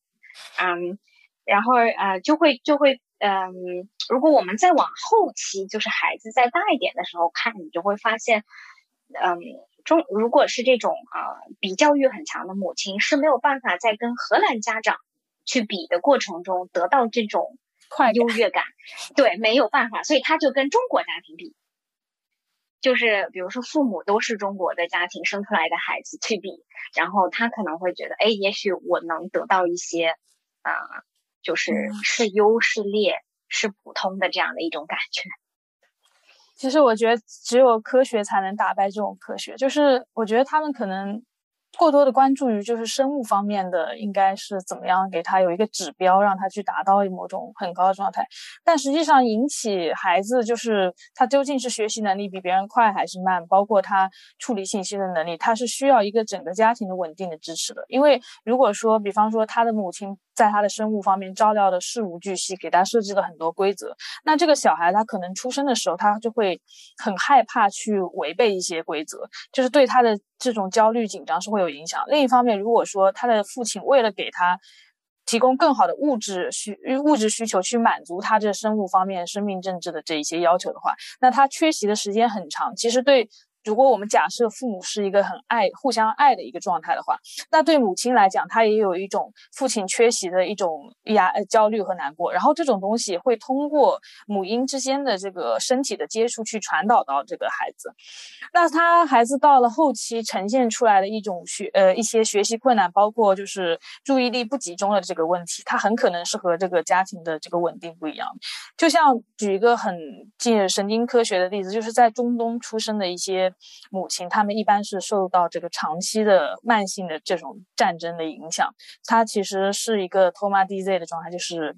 嗯。然后呃，就会就会嗯，如果我们再往后期，就是孩子再大一点的时候看，你就会发现，嗯，中如果是这种啊比较欲很强的母亲，是没有办法在跟荷兰家长去比的过程中得到这种快优越感，对，没有办法，所以他就跟中国家庭比，就是比如说父母都是中国的家庭生出来的孩子去比，然后他可能会觉得，哎，也许我能得到一些啊。就是是优是劣是普通的这样的一种感觉。<laughs> 其实我觉得只有科学才能打败这种科学。就是我觉得他们可能过多的关注于就是生物方面的，应该是怎么样给他有一个指标，让他去达到某种很高的状态。但实际上引起孩子就是他究竟是学习能力比别人快还是慢，包括他处理信息的能力，他是需要一个整个家庭的稳定的支持的。因为如果说，比方说他的母亲在他的生物方面照料的事无巨细，给他设置了很多规则，那这个小孩他可能出生的时候他就会很害怕去违背一些规则，就是对他的这种焦虑紧张是会有。影响。另一方面，如果说他的父亲为了给他提供更好的物质需物质需求，去满足他这生物方面生命政治的这一些要求的话，那他缺席的时间很长。其实对。如果我们假设父母是一个很爱、互相爱的一个状态的话，那对母亲来讲，她也有一种父亲缺席的一种压、焦虑和难过。然后这种东西会通过母婴之间的这个身体的接触去传导到这个孩子。那他孩子到了后期呈现出来的一种学呃一些学习困难，包括就是注意力不集中的这个问题，他很可能是和这个家庭的这个稳定不一样。就像举一个很近神经科学的例子，就是在中东出生的一些。母亲，他们一般是受到这个长期的慢性的这种战争的影响，他其实是一个 trauma DZ 的状态，就是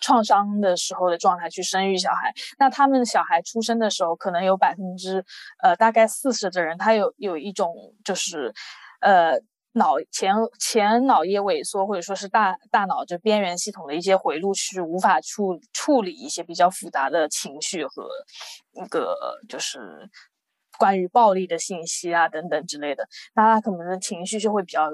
创伤的时候的状态去生育小孩。那他们小孩出生的时候，可能有百分之呃大概四十的人，他有有一种就是呃脑前前脑叶萎缩，或者说是大大脑就边缘系统的一些回路是无法处处理一些比较复杂的情绪和那个就是。关于暴力的信息啊，等等之类的，那他可能的情绪就会比较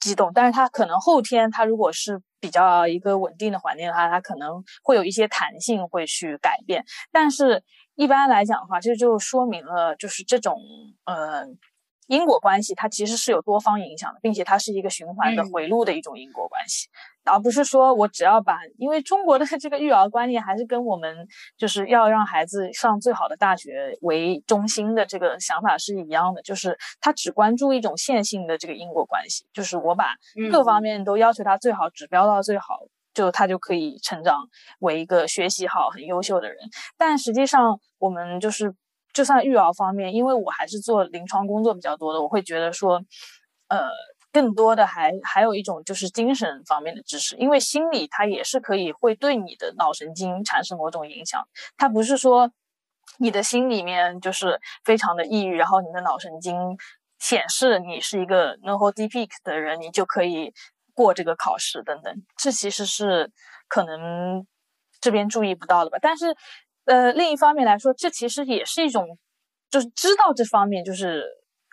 激动。但是他可能后天，他如果是比较一个稳定的环境的话，他可能会有一些弹性会去改变。但是一般来讲的话，这就说明了就是这种嗯因果关系，它其实是有多方影响的，并且它是一个循环的回路的一种因果关系。而不是说我只要把，因为中国的这个育儿观念还是跟我们就是要让孩子上最好的大学为中心的这个想法是一样的，就是他只关注一种线性的这个因果关系，就是我把各方面都要求他最好，指标到最好，就他就可以成长为一个学习好、很优秀的人。但实际上，我们就是就算育儿方面，因为我还是做临床工作比较多的，我会觉得说，呃。更多的还还有一种就是精神方面的知识，因为心理它也是可以会对你的脑神经产生某种影响。它不是说你的心里面就是非常的抑郁，然后你的脑神经显示你是一个 neurotypic 的人，你就可以过这个考试等等。这其实是可能这边注意不到的吧。但是呃，另一方面来说，这其实也是一种就是知道这方面就是。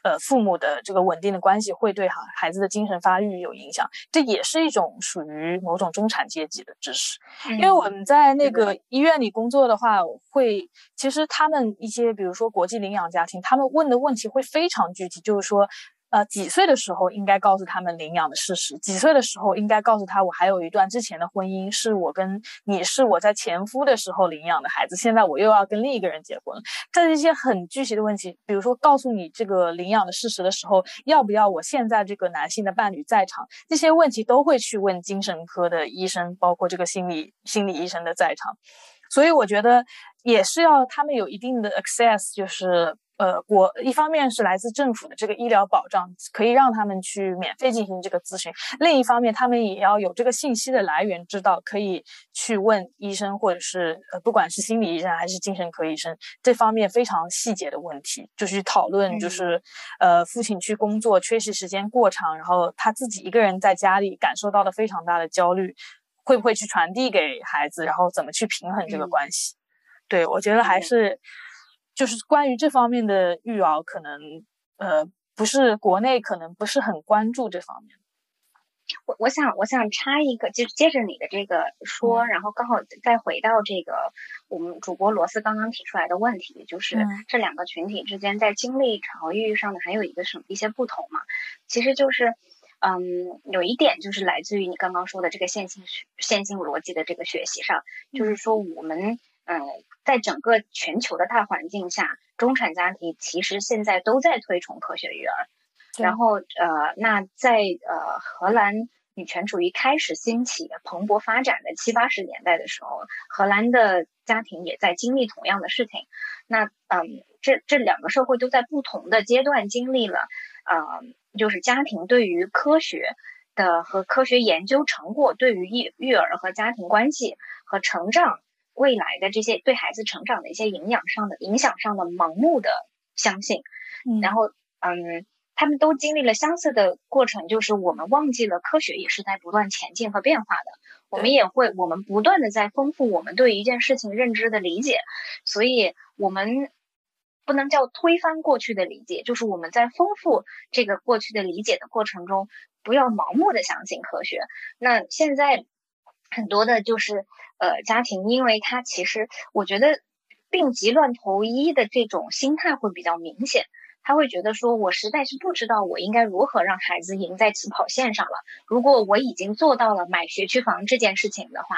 呃，父母的这个稳定的关系会对哈孩子的精神发育有影响，这也是一种属于某种中产阶级的知识。因为我们在那个医院里工作的话，会其实他们一些比如说国际领养家庭，他们问的问题会非常具体，就是说。呃，几岁的时候应该告诉他们领养的事实？几岁的时候应该告诉他，我还有一段之前的婚姻，是我跟你是我在前夫的时候领养的孩子，现在我又要跟另一个人结婚。这些很具体的问题，比如说告诉你这个领养的事实的时候，要不要我现在这个男性的伴侣在场？这些问题都会去问精神科的医生，包括这个心理心理医生的在场。所以我觉得也是要他们有一定的 access，就是。呃，国一方面是来自政府的这个医疗保障，可以让他们去免费进行这个咨询；另一方面，他们也要有这个信息的来源，知道可以去问医生，或者是呃，不管是心理医生还是精神科医生，这方面非常细节的问题，就去讨论，就是呃，父亲去工作缺席时间过长，然后他自己一个人在家里感受到了非常大的焦虑，会不会去传递给孩子，然后怎么去平衡这个关系？对我觉得还是。就是关于这方面的育儿，可能呃不是国内可能不是很关注这方面。我我想我想插一个，就接着你的这个说，然后刚好再回到这个我们主播罗斯刚刚提出来的问题，就是这两个群体之间在经历潮育上的还有一个什么一些不同嘛？其实就是嗯有一点就是来自于你刚刚说的这个线性线性逻辑的这个学习上，就是说我们。嗯，在整个全球的大环境下，中产家庭其实现在都在推崇科学育儿。然后，呃，那在呃荷兰女权主义开始兴起、蓬勃发展的七八十年代的时候，荷兰的家庭也在经历同样的事情。那，嗯，这这两个社会都在不同的阶段经历了，呃，就是家庭对于科学的和科学研究成果对于育育儿和家庭关系和成长未来的这些对孩子成长的一些营养上的影响上的盲目的相信，然后嗯。他们都经历了相似的过程，就是我们忘记了科学也是在不断前进和变化的。我们也会，我们不断的在丰富我们对一件事情认知的理解，所以我们不能叫推翻过去的理解，就是我们在丰富这个过去的理解的过程中，不要盲目的相信科学。那现在很多的就是呃家庭，因为他其实我觉得病急乱投医的这种心态会比较明显。他会觉得说，我实在是不知道我应该如何让孩子赢在起跑线上了。如果我已经做到了买学区房这件事情的话，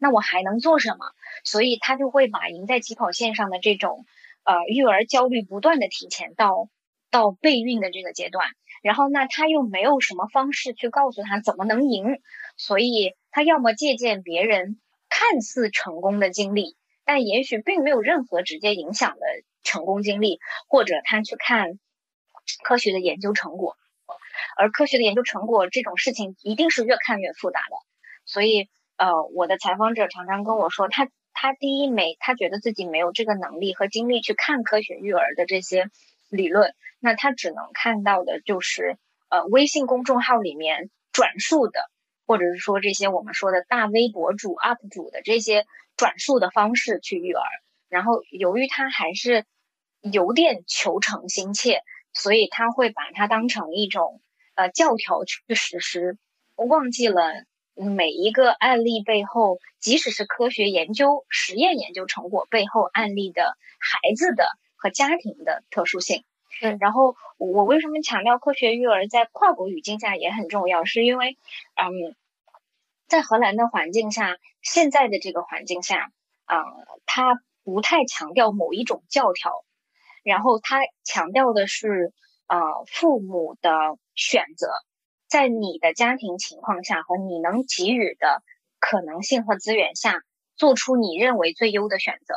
那我还能做什么？所以他就会把赢在起跑线上的这种，呃，育儿焦虑不断的提前到到备孕的这个阶段。然后，那他又没有什么方式去告诉他怎么能赢，所以他要么借鉴别人看似成功的经历，但也许并没有任何直接影响的。成功经历，或者他去看科学的研究成果，而科学的研究成果这种事情一定是越看越复杂的。所以，呃，我的采访者常常跟我说，他他第一没他觉得自己没有这个能力和精力去看科学育儿的这些理论，那他只能看到的就是呃微信公众号里面转述的，或者是说这些我们说的大 V 博主 UP 主的这些转述的方式去育儿。然后，由于他还是有点求成心切，所以他会把它当成一种呃教条去实施，忘记了每一个案例背后，即使是科学研究、实验研究成果背后案例的孩子的和家庭的特殊性。嗯，然后我为什么强调科学育儿在跨国语境下也很重要？是因为，嗯，在荷兰的环境下，现在的这个环境下，啊，他。不太强调某一种教条，然后他强调的是，呃，父母的选择，在你的家庭情况下和你能给予的可能性和资源下，做出你认为最优的选择。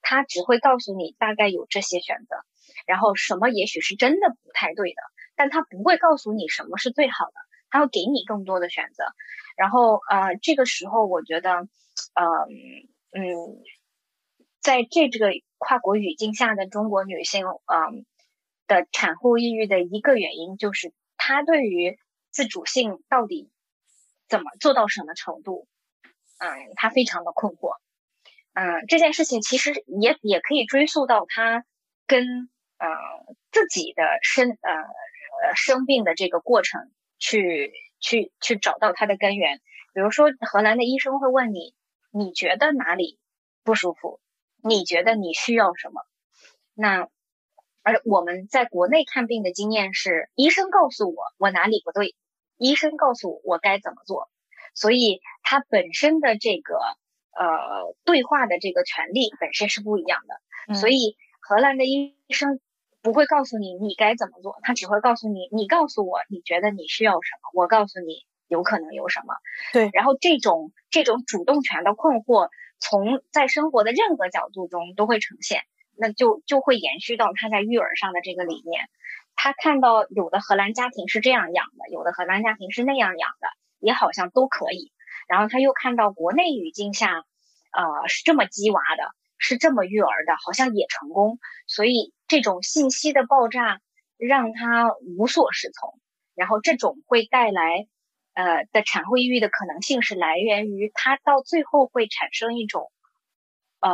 他只会告诉你大概有这些选择，然后什么也许是真的不太对的，但他不会告诉你什么是最好的，他会给你更多的选择。然后，呃，这个时候我觉得，呃，嗯。在这这个跨国语境下的中国女性，嗯，的产后抑郁的一个原因就是，她对于自主性到底怎么做到什么程度，嗯，她非常的困惑。嗯，这件事情其实也也可以追溯到她跟呃自己的生呃呃生病的这个过程去去去找到它的根源。比如说，荷兰的医生会问你，你觉得哪里不舒服？你觉得你需要什么？那而我们在国内看病的经验是，医生告诉我我哪里不对，医生告诉我我该怎么做，所以他本身的这个呃对话的这个权利本身是不一样的。所以荷兰的医生不会告诉你你该怎么做，他只会告诉你你告诉我你觉得你需要什么，我告诉你有可能有什么。对，然后这种这种主动权的困惑。从在生活的任何角度中都会呈现，那就就会延续到他在育儿上的这个理念。他看到有的荷兰家庭是这样养的，有的荷兰家庭是那样养的，也好像都可以。然后他又看到国内语境下，呃，是这么鸡娃的，是这么育儿的，好像也成功。所以这种信息的爆炸让他无所适从，然后这种会带来。呃的产后抑郁的可能性是来源于他到最后会产生一种，呃，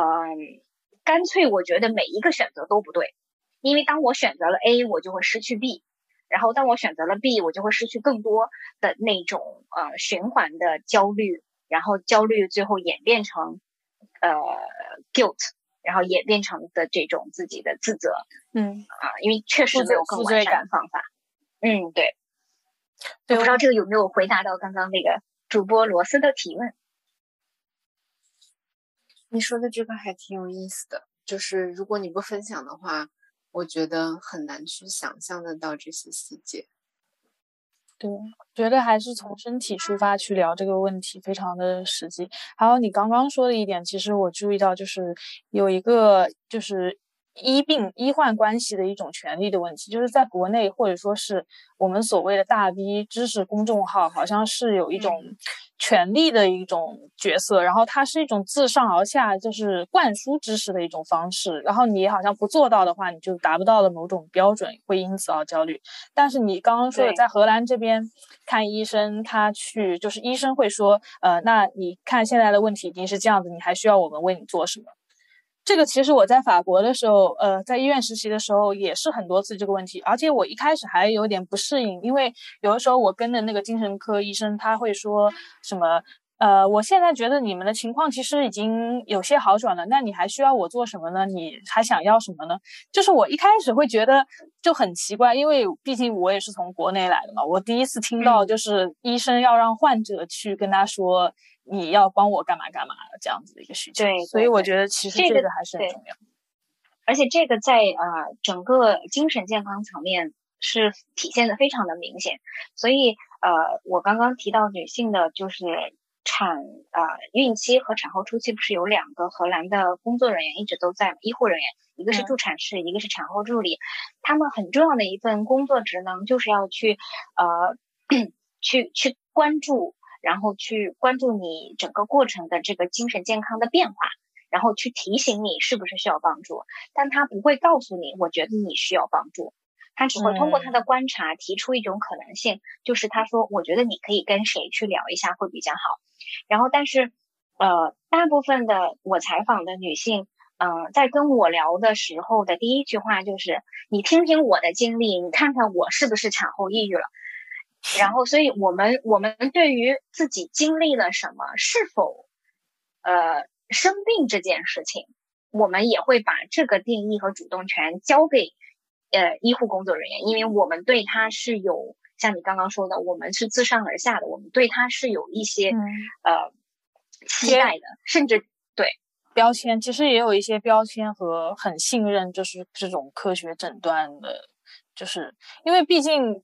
干脆我觉得每一个选择都不对，因为当我选择了 A，我就会失去 B，然后当我选择了 B，我就会失去更多的那种呃循环的焦虑，然后焦虑最后演变成呃 guilt，然后演变成的这种自己的自责，嗯啊，因为确实没有更完善的方法，嗯对。我不知道这个有没有回答到刚刚那个主播罗斯的提问。你说的这个还挺有意思的，就是如果你不分享的话，我觉得很难去想象得到这些细节。对，觉得还是从身体出发去聊这个问题，非常的实际。还有你刚刚说的一点，其实我注意到就是有一个就是。医病医患关系的一种权利的问题，就是在国内或者说是我们所谓的大 V 知识公众号，好像是有一种权力的一种角色，然后它是一种自上而下就是灌输知识的一种方式，然后你好像不做到的话，你就达不到了某种标准，会因此而焦虑。但是你刚刚说的，在荷兰这边看医生，他去就是医生会说，呃，那你看现在的问题已经是这样子，你还需要我们为你做什么？这个其实我在法国的时候，呃，在医院实习的时候也是很多次这个问题，而且我一开始还有点不适应，因为有的时候我跟的那个精神科医生他会说什么，呃，我现在觉得你们的情况其实已经有些好转了，那你还需要我做什么呢？你还想要什么呢？就是我一开始会觉得就很奇怪，因为毕竟我也是从国内来的嘛，我第一次听到就是医生要让患者去跟他说。你要帮我干嘛干嘛这样子的一个需求，对，所以我觉得其实这个还是很重要。而且这个在呃整个精神健康层面是体现的非常的明显。所以呃，我刚刚提到女性的就是产呃孕期和产后初期，不是有两个荷兰的工作人员一直都在医护人员，一个是助产士，一个是产后助理。他们很重要的一份工作职能就是要去呃 <clears throat> 去去关注。然后去关注你整个过程的这个精神健康的变化，然后去提醒你是不是需要帮助，但他不会告诉你，我觉得你需要帮助，他只会通过他的观察提出一种可能性，就是他说，我觉得你可以跟谁去聊一下会比较好。然后，但是，呃，大部分的我采访的女性，嗯，在跟我聊的时候的第一句话就是，你听听我的经历，你看看我是不是产后抑郁了。然后，所以我们我们对于自己经历了什么，是否呃生病这件事情，我们也会把这个定义和主动权交给呃医护工作人员，因为我们对他是有像你刚刚说的，我们是自上而下的，我们对他是有一些呃期待的，甚至对标签，其实也有一些标签和很信任，就是这种科学诊断的，就是因为毕竟。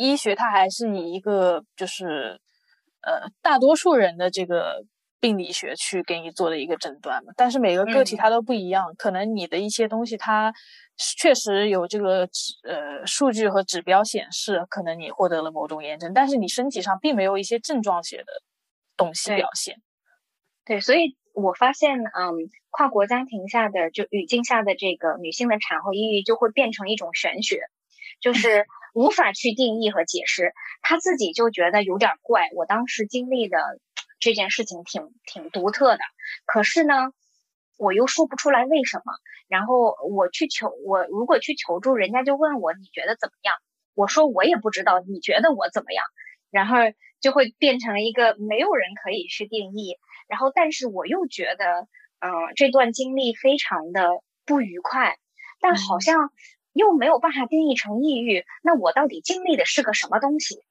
医学它还是以一个就是呃大多数人的这个病理学去给你做的一个诊断嘛，但是每个个体它都不一样，可能你的一些东西它确实有这个呃数据和指标显示，可能你获得了某种炎症，但是你身体上并没有一些症状学的东西表现。对，所以我发现，嗯，跨国家庭下的就语境下的这个女性的产后抑郁就会变成一种玄学，就是。<laughs> 无法去定义和解释，他自己就觉得有点怪。我当时经历的这件事情挺挺独特的，可是呢，我又说不出来为什么。然后我去求我，如果去求助，人家就问我你觉得怎么样？我说我也不知道，你觉得我怎么样？然后就会变成一个没有人可以去定义。然后，但是我又觉得，嗯，这段经历非常的不愉快，但好像。又没有办法定义成抑郁，那我到底经历的是个什么东西？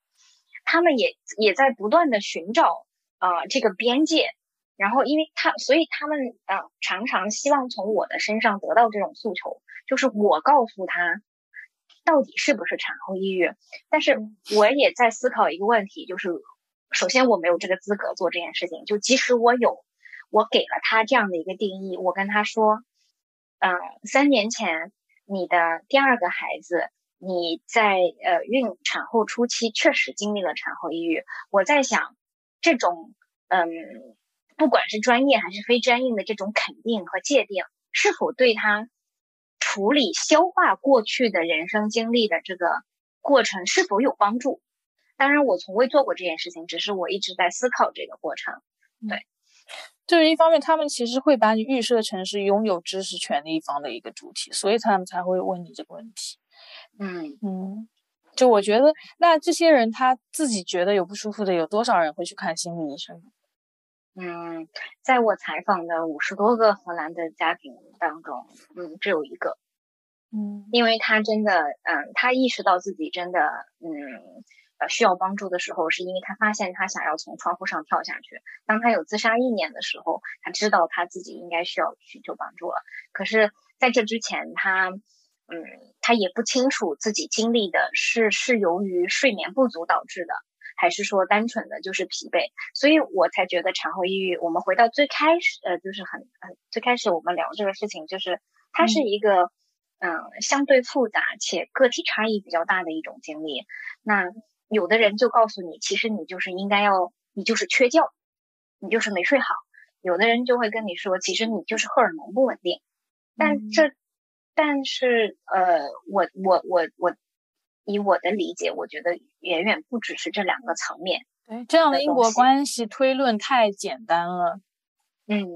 他们也也在不断的寻找呃这个边界，然后因为他，所以他们呃常常希望从我的身上得到这种诉求，就是我告诉他到底是不是产后抑郁。但是我也在思考一个问题，就是首先我没有这个资格做这件事情，就即使我有，我给了他这样的一个定义，我跟他说，嗯，三年前。你的第二个孩子，你在呃孕产后初期确实经历了产后抑郁。我在想，这种嗯，不管是专业还是非专业的这种肯定和界定，是否对他处理消化过去的人生经历的这个过程是否有帮助？当然，我从未做过这件事情，只是我一直在思考这个过程。对。就是一方面，他们其实会把你预设成是拥有知识权的一方的一个主体，所以他们才会问你这个问题。嗯嗯，就我觉得，那这些人他自己觉得有不舒服的，有多少人会去看心理医生？嗯，在我采访的五十多个荷兰的家庭当中，嗯，只有一个。嗯，因为他真的，嗯，他意识到自己真的，嗯。呃，需要帮助的时候，是因为他发现他想要从窗户上跳下去。当他有自杀意念的时候，他知道他自己应该需要寻求帮助了。可是，在这之前，他，嗯，他也不清楚自己经历的是是由于睡眠不足导致的，还是说单纯的就是疲惫。所以我才觉得产后抑郁。我们回到最开始，呃，就是很很最开始我们聊这个事情，就是它是一个嗯相对复杂且个体差异比较大的一种经历。那有的人就告诉你，其实你就是应该要，你就是缺觉，你就是没睡好。有的人就会跟你说，其实你就是荷尔蒙不稳定。但这，但是呃，我我我我，以我的理解，我觉得远远不只是这两个层面。对，这样的因果关系推论太简单了。嗯，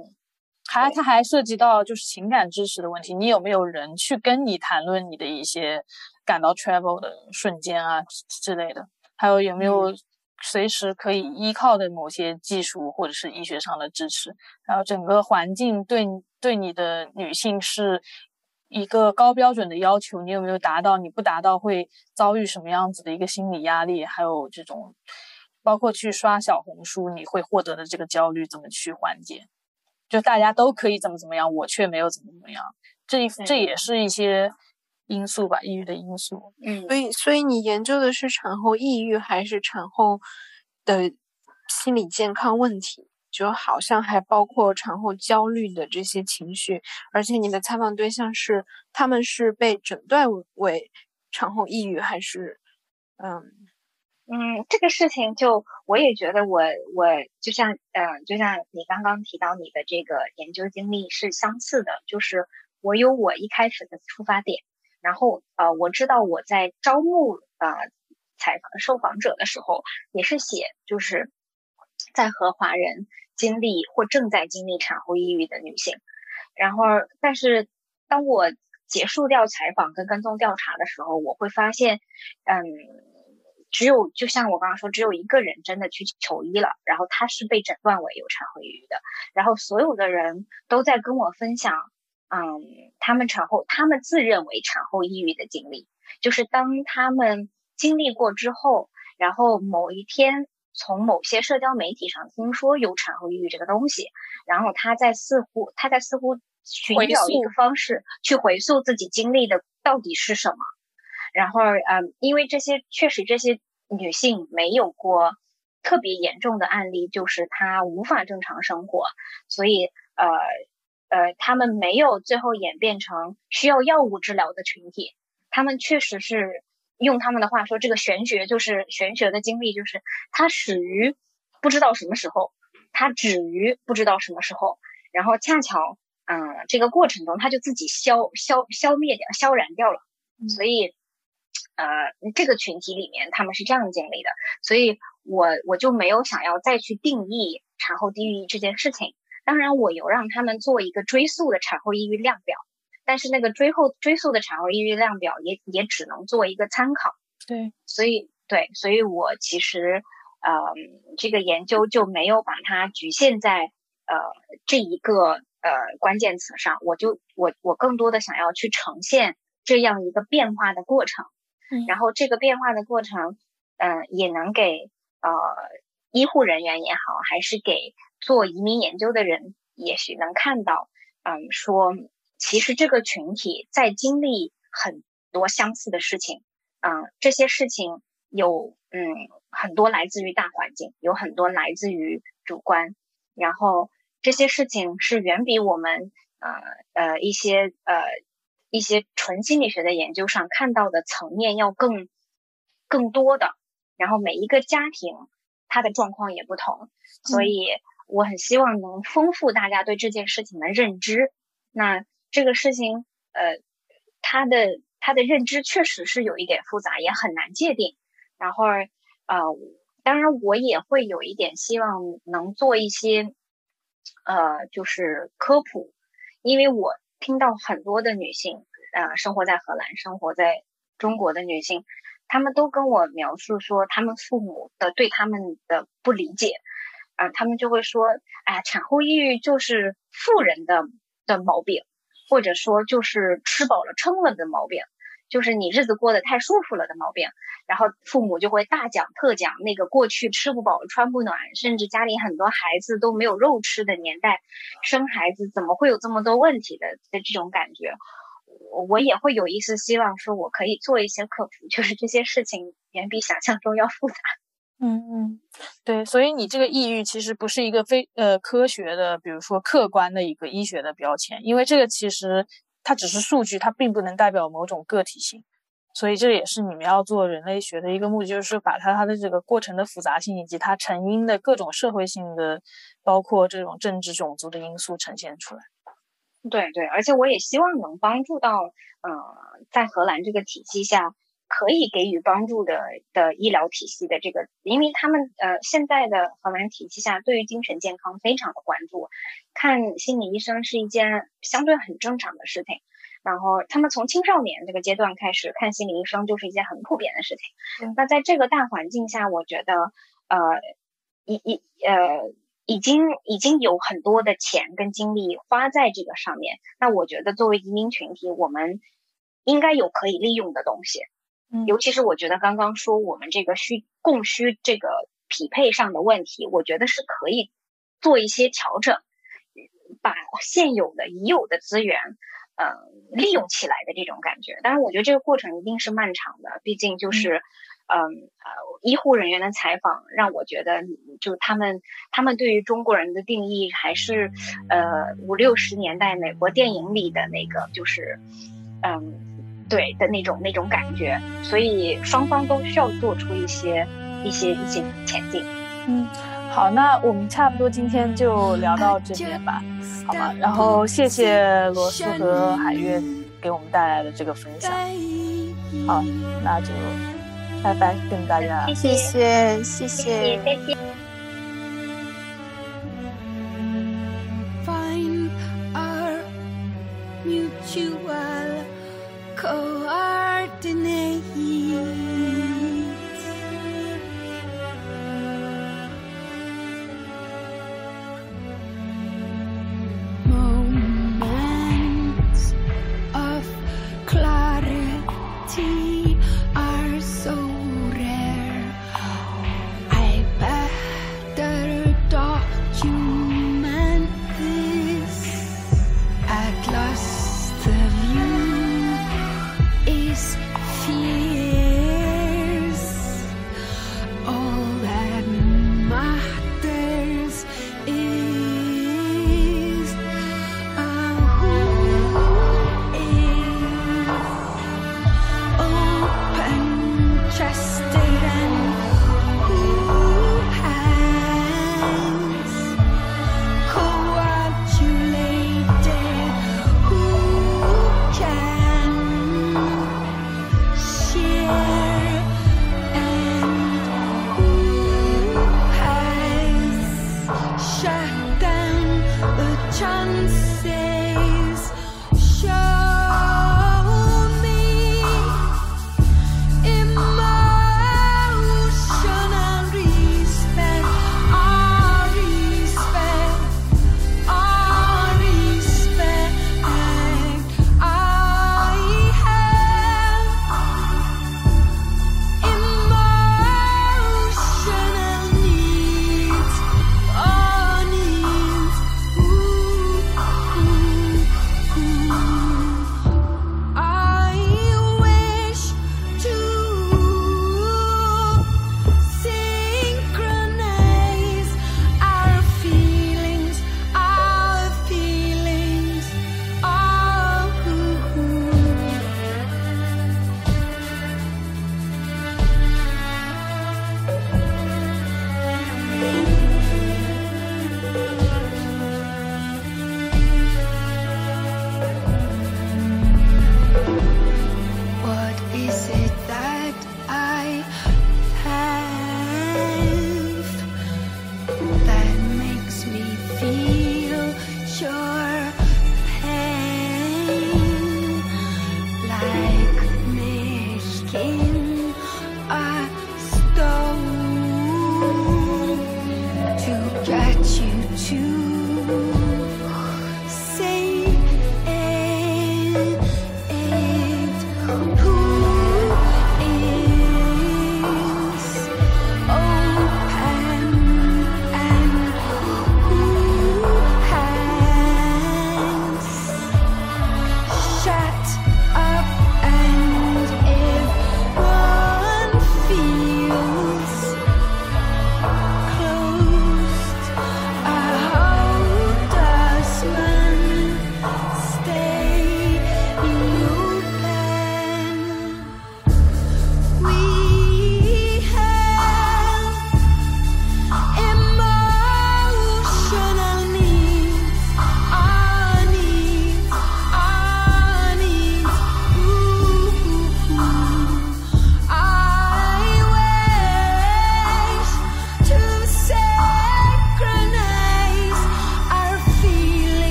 还它还涉及到就是情感支持的问题，你有没有人去跟你谈论你的一些感到 travel 的瞬间啊之类的？还有有没有随时可以依靠的某些技术或者是医学上的支持？然后整个环境对对你的女性是一个高标准的要求，你有没有达到？你不达到会遭遇什么样子的一个心理压力？还有这种。包括去刷小红书，你会获得的这个焦虑怎么去缓解？就大家都可以怎么怎么样，我却没有怎么怎么样，这这也是一些因素吧，抑郁的因素。嗯，所以所以你研究的是产后抑郁还是产后的心理健康问题？就好像还包括产后焦虑的这些情绪，而且你的采访对象是他们是被诊断为产后抑郁还是嗯？嗯，这个事情就我也觉得，我我就像呃，就像你刚刚提到你的这个研究经历是相似的，就是我有我一开始的出发点，然后呃，我知道我在招募呃采访受访者的时候，也是写就是在和华人经历或正在经历产后抑郁的女性，然后但是当我结束掉采访跟跟踪调查的时候，我会发现，嗯。只有就像我刚刚说，只有一个人真的去求医了，然后他是被诊断为有产后抑郁的，然后所有的人都在跟我分享，嗯，他们产后，他们自认为产后抑郁的经历，就是当他们经历过之后，然后某一天从某些社交媒体上听说有产后抑郁这个东西，然后他在似乎他在似乎寻找一个方式去回溯自己经历的到底是什么。然后，嗯，因为这些确实这些女性没有过特别严重的案例，就是她无法正常生活，所以，呃，呃，他们没有最后演变成需要药物治疗的群体。他们确实是用他们的话说，这个玄学就是玄学的经历，就是它始于不知道什么时候，它止于不知道什么时候，然后恰巧，嗯，这个过程中它就自己消消消灭掉、消燃掉了，所以。呃，这个群体里面他们是这样经历的，所以我我就没有想要再去定义产后抑郁这件事情。当然，我有让他们做一个追溯的产后抑郁量表，但是那个追后追溯的产后抑郁量表也也只能做一个参考。对，所以对，所以我其实呃这个研究就没有把它局限在呃这一个呃关键词上，我就我我更多的想要去呈现这样一个变化的过程。然后这个变化的过程，嗯，也能给呃医护人员也好，还是给做移民研究的人，也许能看到，嗯，说其实这个群体在经历很多相似的事情，嗯，这些事情有嗯很多来自于大环境，有很多来自于主观，然后这些事情是远比我们呃呃一些呃。一些纯心理学的研究上看到的层面要更更多的，然后每一个家庭他的状况也不同，所以我很希望能丰富大家对这件事情的认知。那这个事情，呃，他的他的认知确实是有一点复杂，也很难界定。然后，呃，当然我也会有一点希望能做一些，呃，就是科普，因为我。听到很多的女性，呃，生活在荷兰、生活在中国的女性，她们都跟我描述说，她们父母的对她们的不理解，啊，他们就会说，哎，产后抑郁就是富人的的毛病，或者说就是吃饱了撑了的毛病。就是你日子过得太舒服了的毛病，然后父母就会大讲特讲那个过去吃不饱穿不暖，甚至家里很多孩子都没有肉吃的年代，生孩子怎么会有这么多问题的的这种感觉，我我也会有一丝希望，说我可以做一些克服，<laughs> 就是这些事情远比想象中要复杂。嗯嗯，对，所以你这个抑郁其实不是一个非呃科学的，比如说客观的一个医学的标签，因为这个其实。它只是数据，它并不能代表某种个体性。所以这也是你们要做人类学的一个目的，就是把它它的这个过程的复杂性以及它成因的各种社会性的，包括这种政治种族的因素呈现出来。对对，而且我也希望能帮助到，呃，在荷兰这个体系下可以给予帮助的的医疗体系的这个，因为他们呃现在的荷兰体系下对于精神健康非常的关注，看心理医生是一件相对很正常的事情。然后他们从青少年这个阶段开始看心理医生，就是一件很普遍的事情。那在这个大环境下，我觉得，呃，已已呃，已经已经有很多的钱跟精力花在这个上面。那我觉得作为移民群体，我们应该有可以利用的东西。嗯，尤其是我觉得刚刚说我们这个需供需这个匹配上的问题，我觉得是可以做一些调整，把现有的已有的资源。呃，利用起来的这种感觉，当然，我觉得这个过程一定是漫长的。毕竟就是，嗯呃，医护人员的采访让我觉得，就他们他们对于中国人的定义还是，呃，五六十年代美国电影里的那个，就是，嗯，对的那种那种感觉。所以双方都需要做出一些一些一些前进。嗯。好，那我们差不多今天就聊到这边吧，好吗？然后谢谢罗斯和海月给我们带来的这个分享。好，那就拜拜，跟大家谢谢谢谢。Got you too.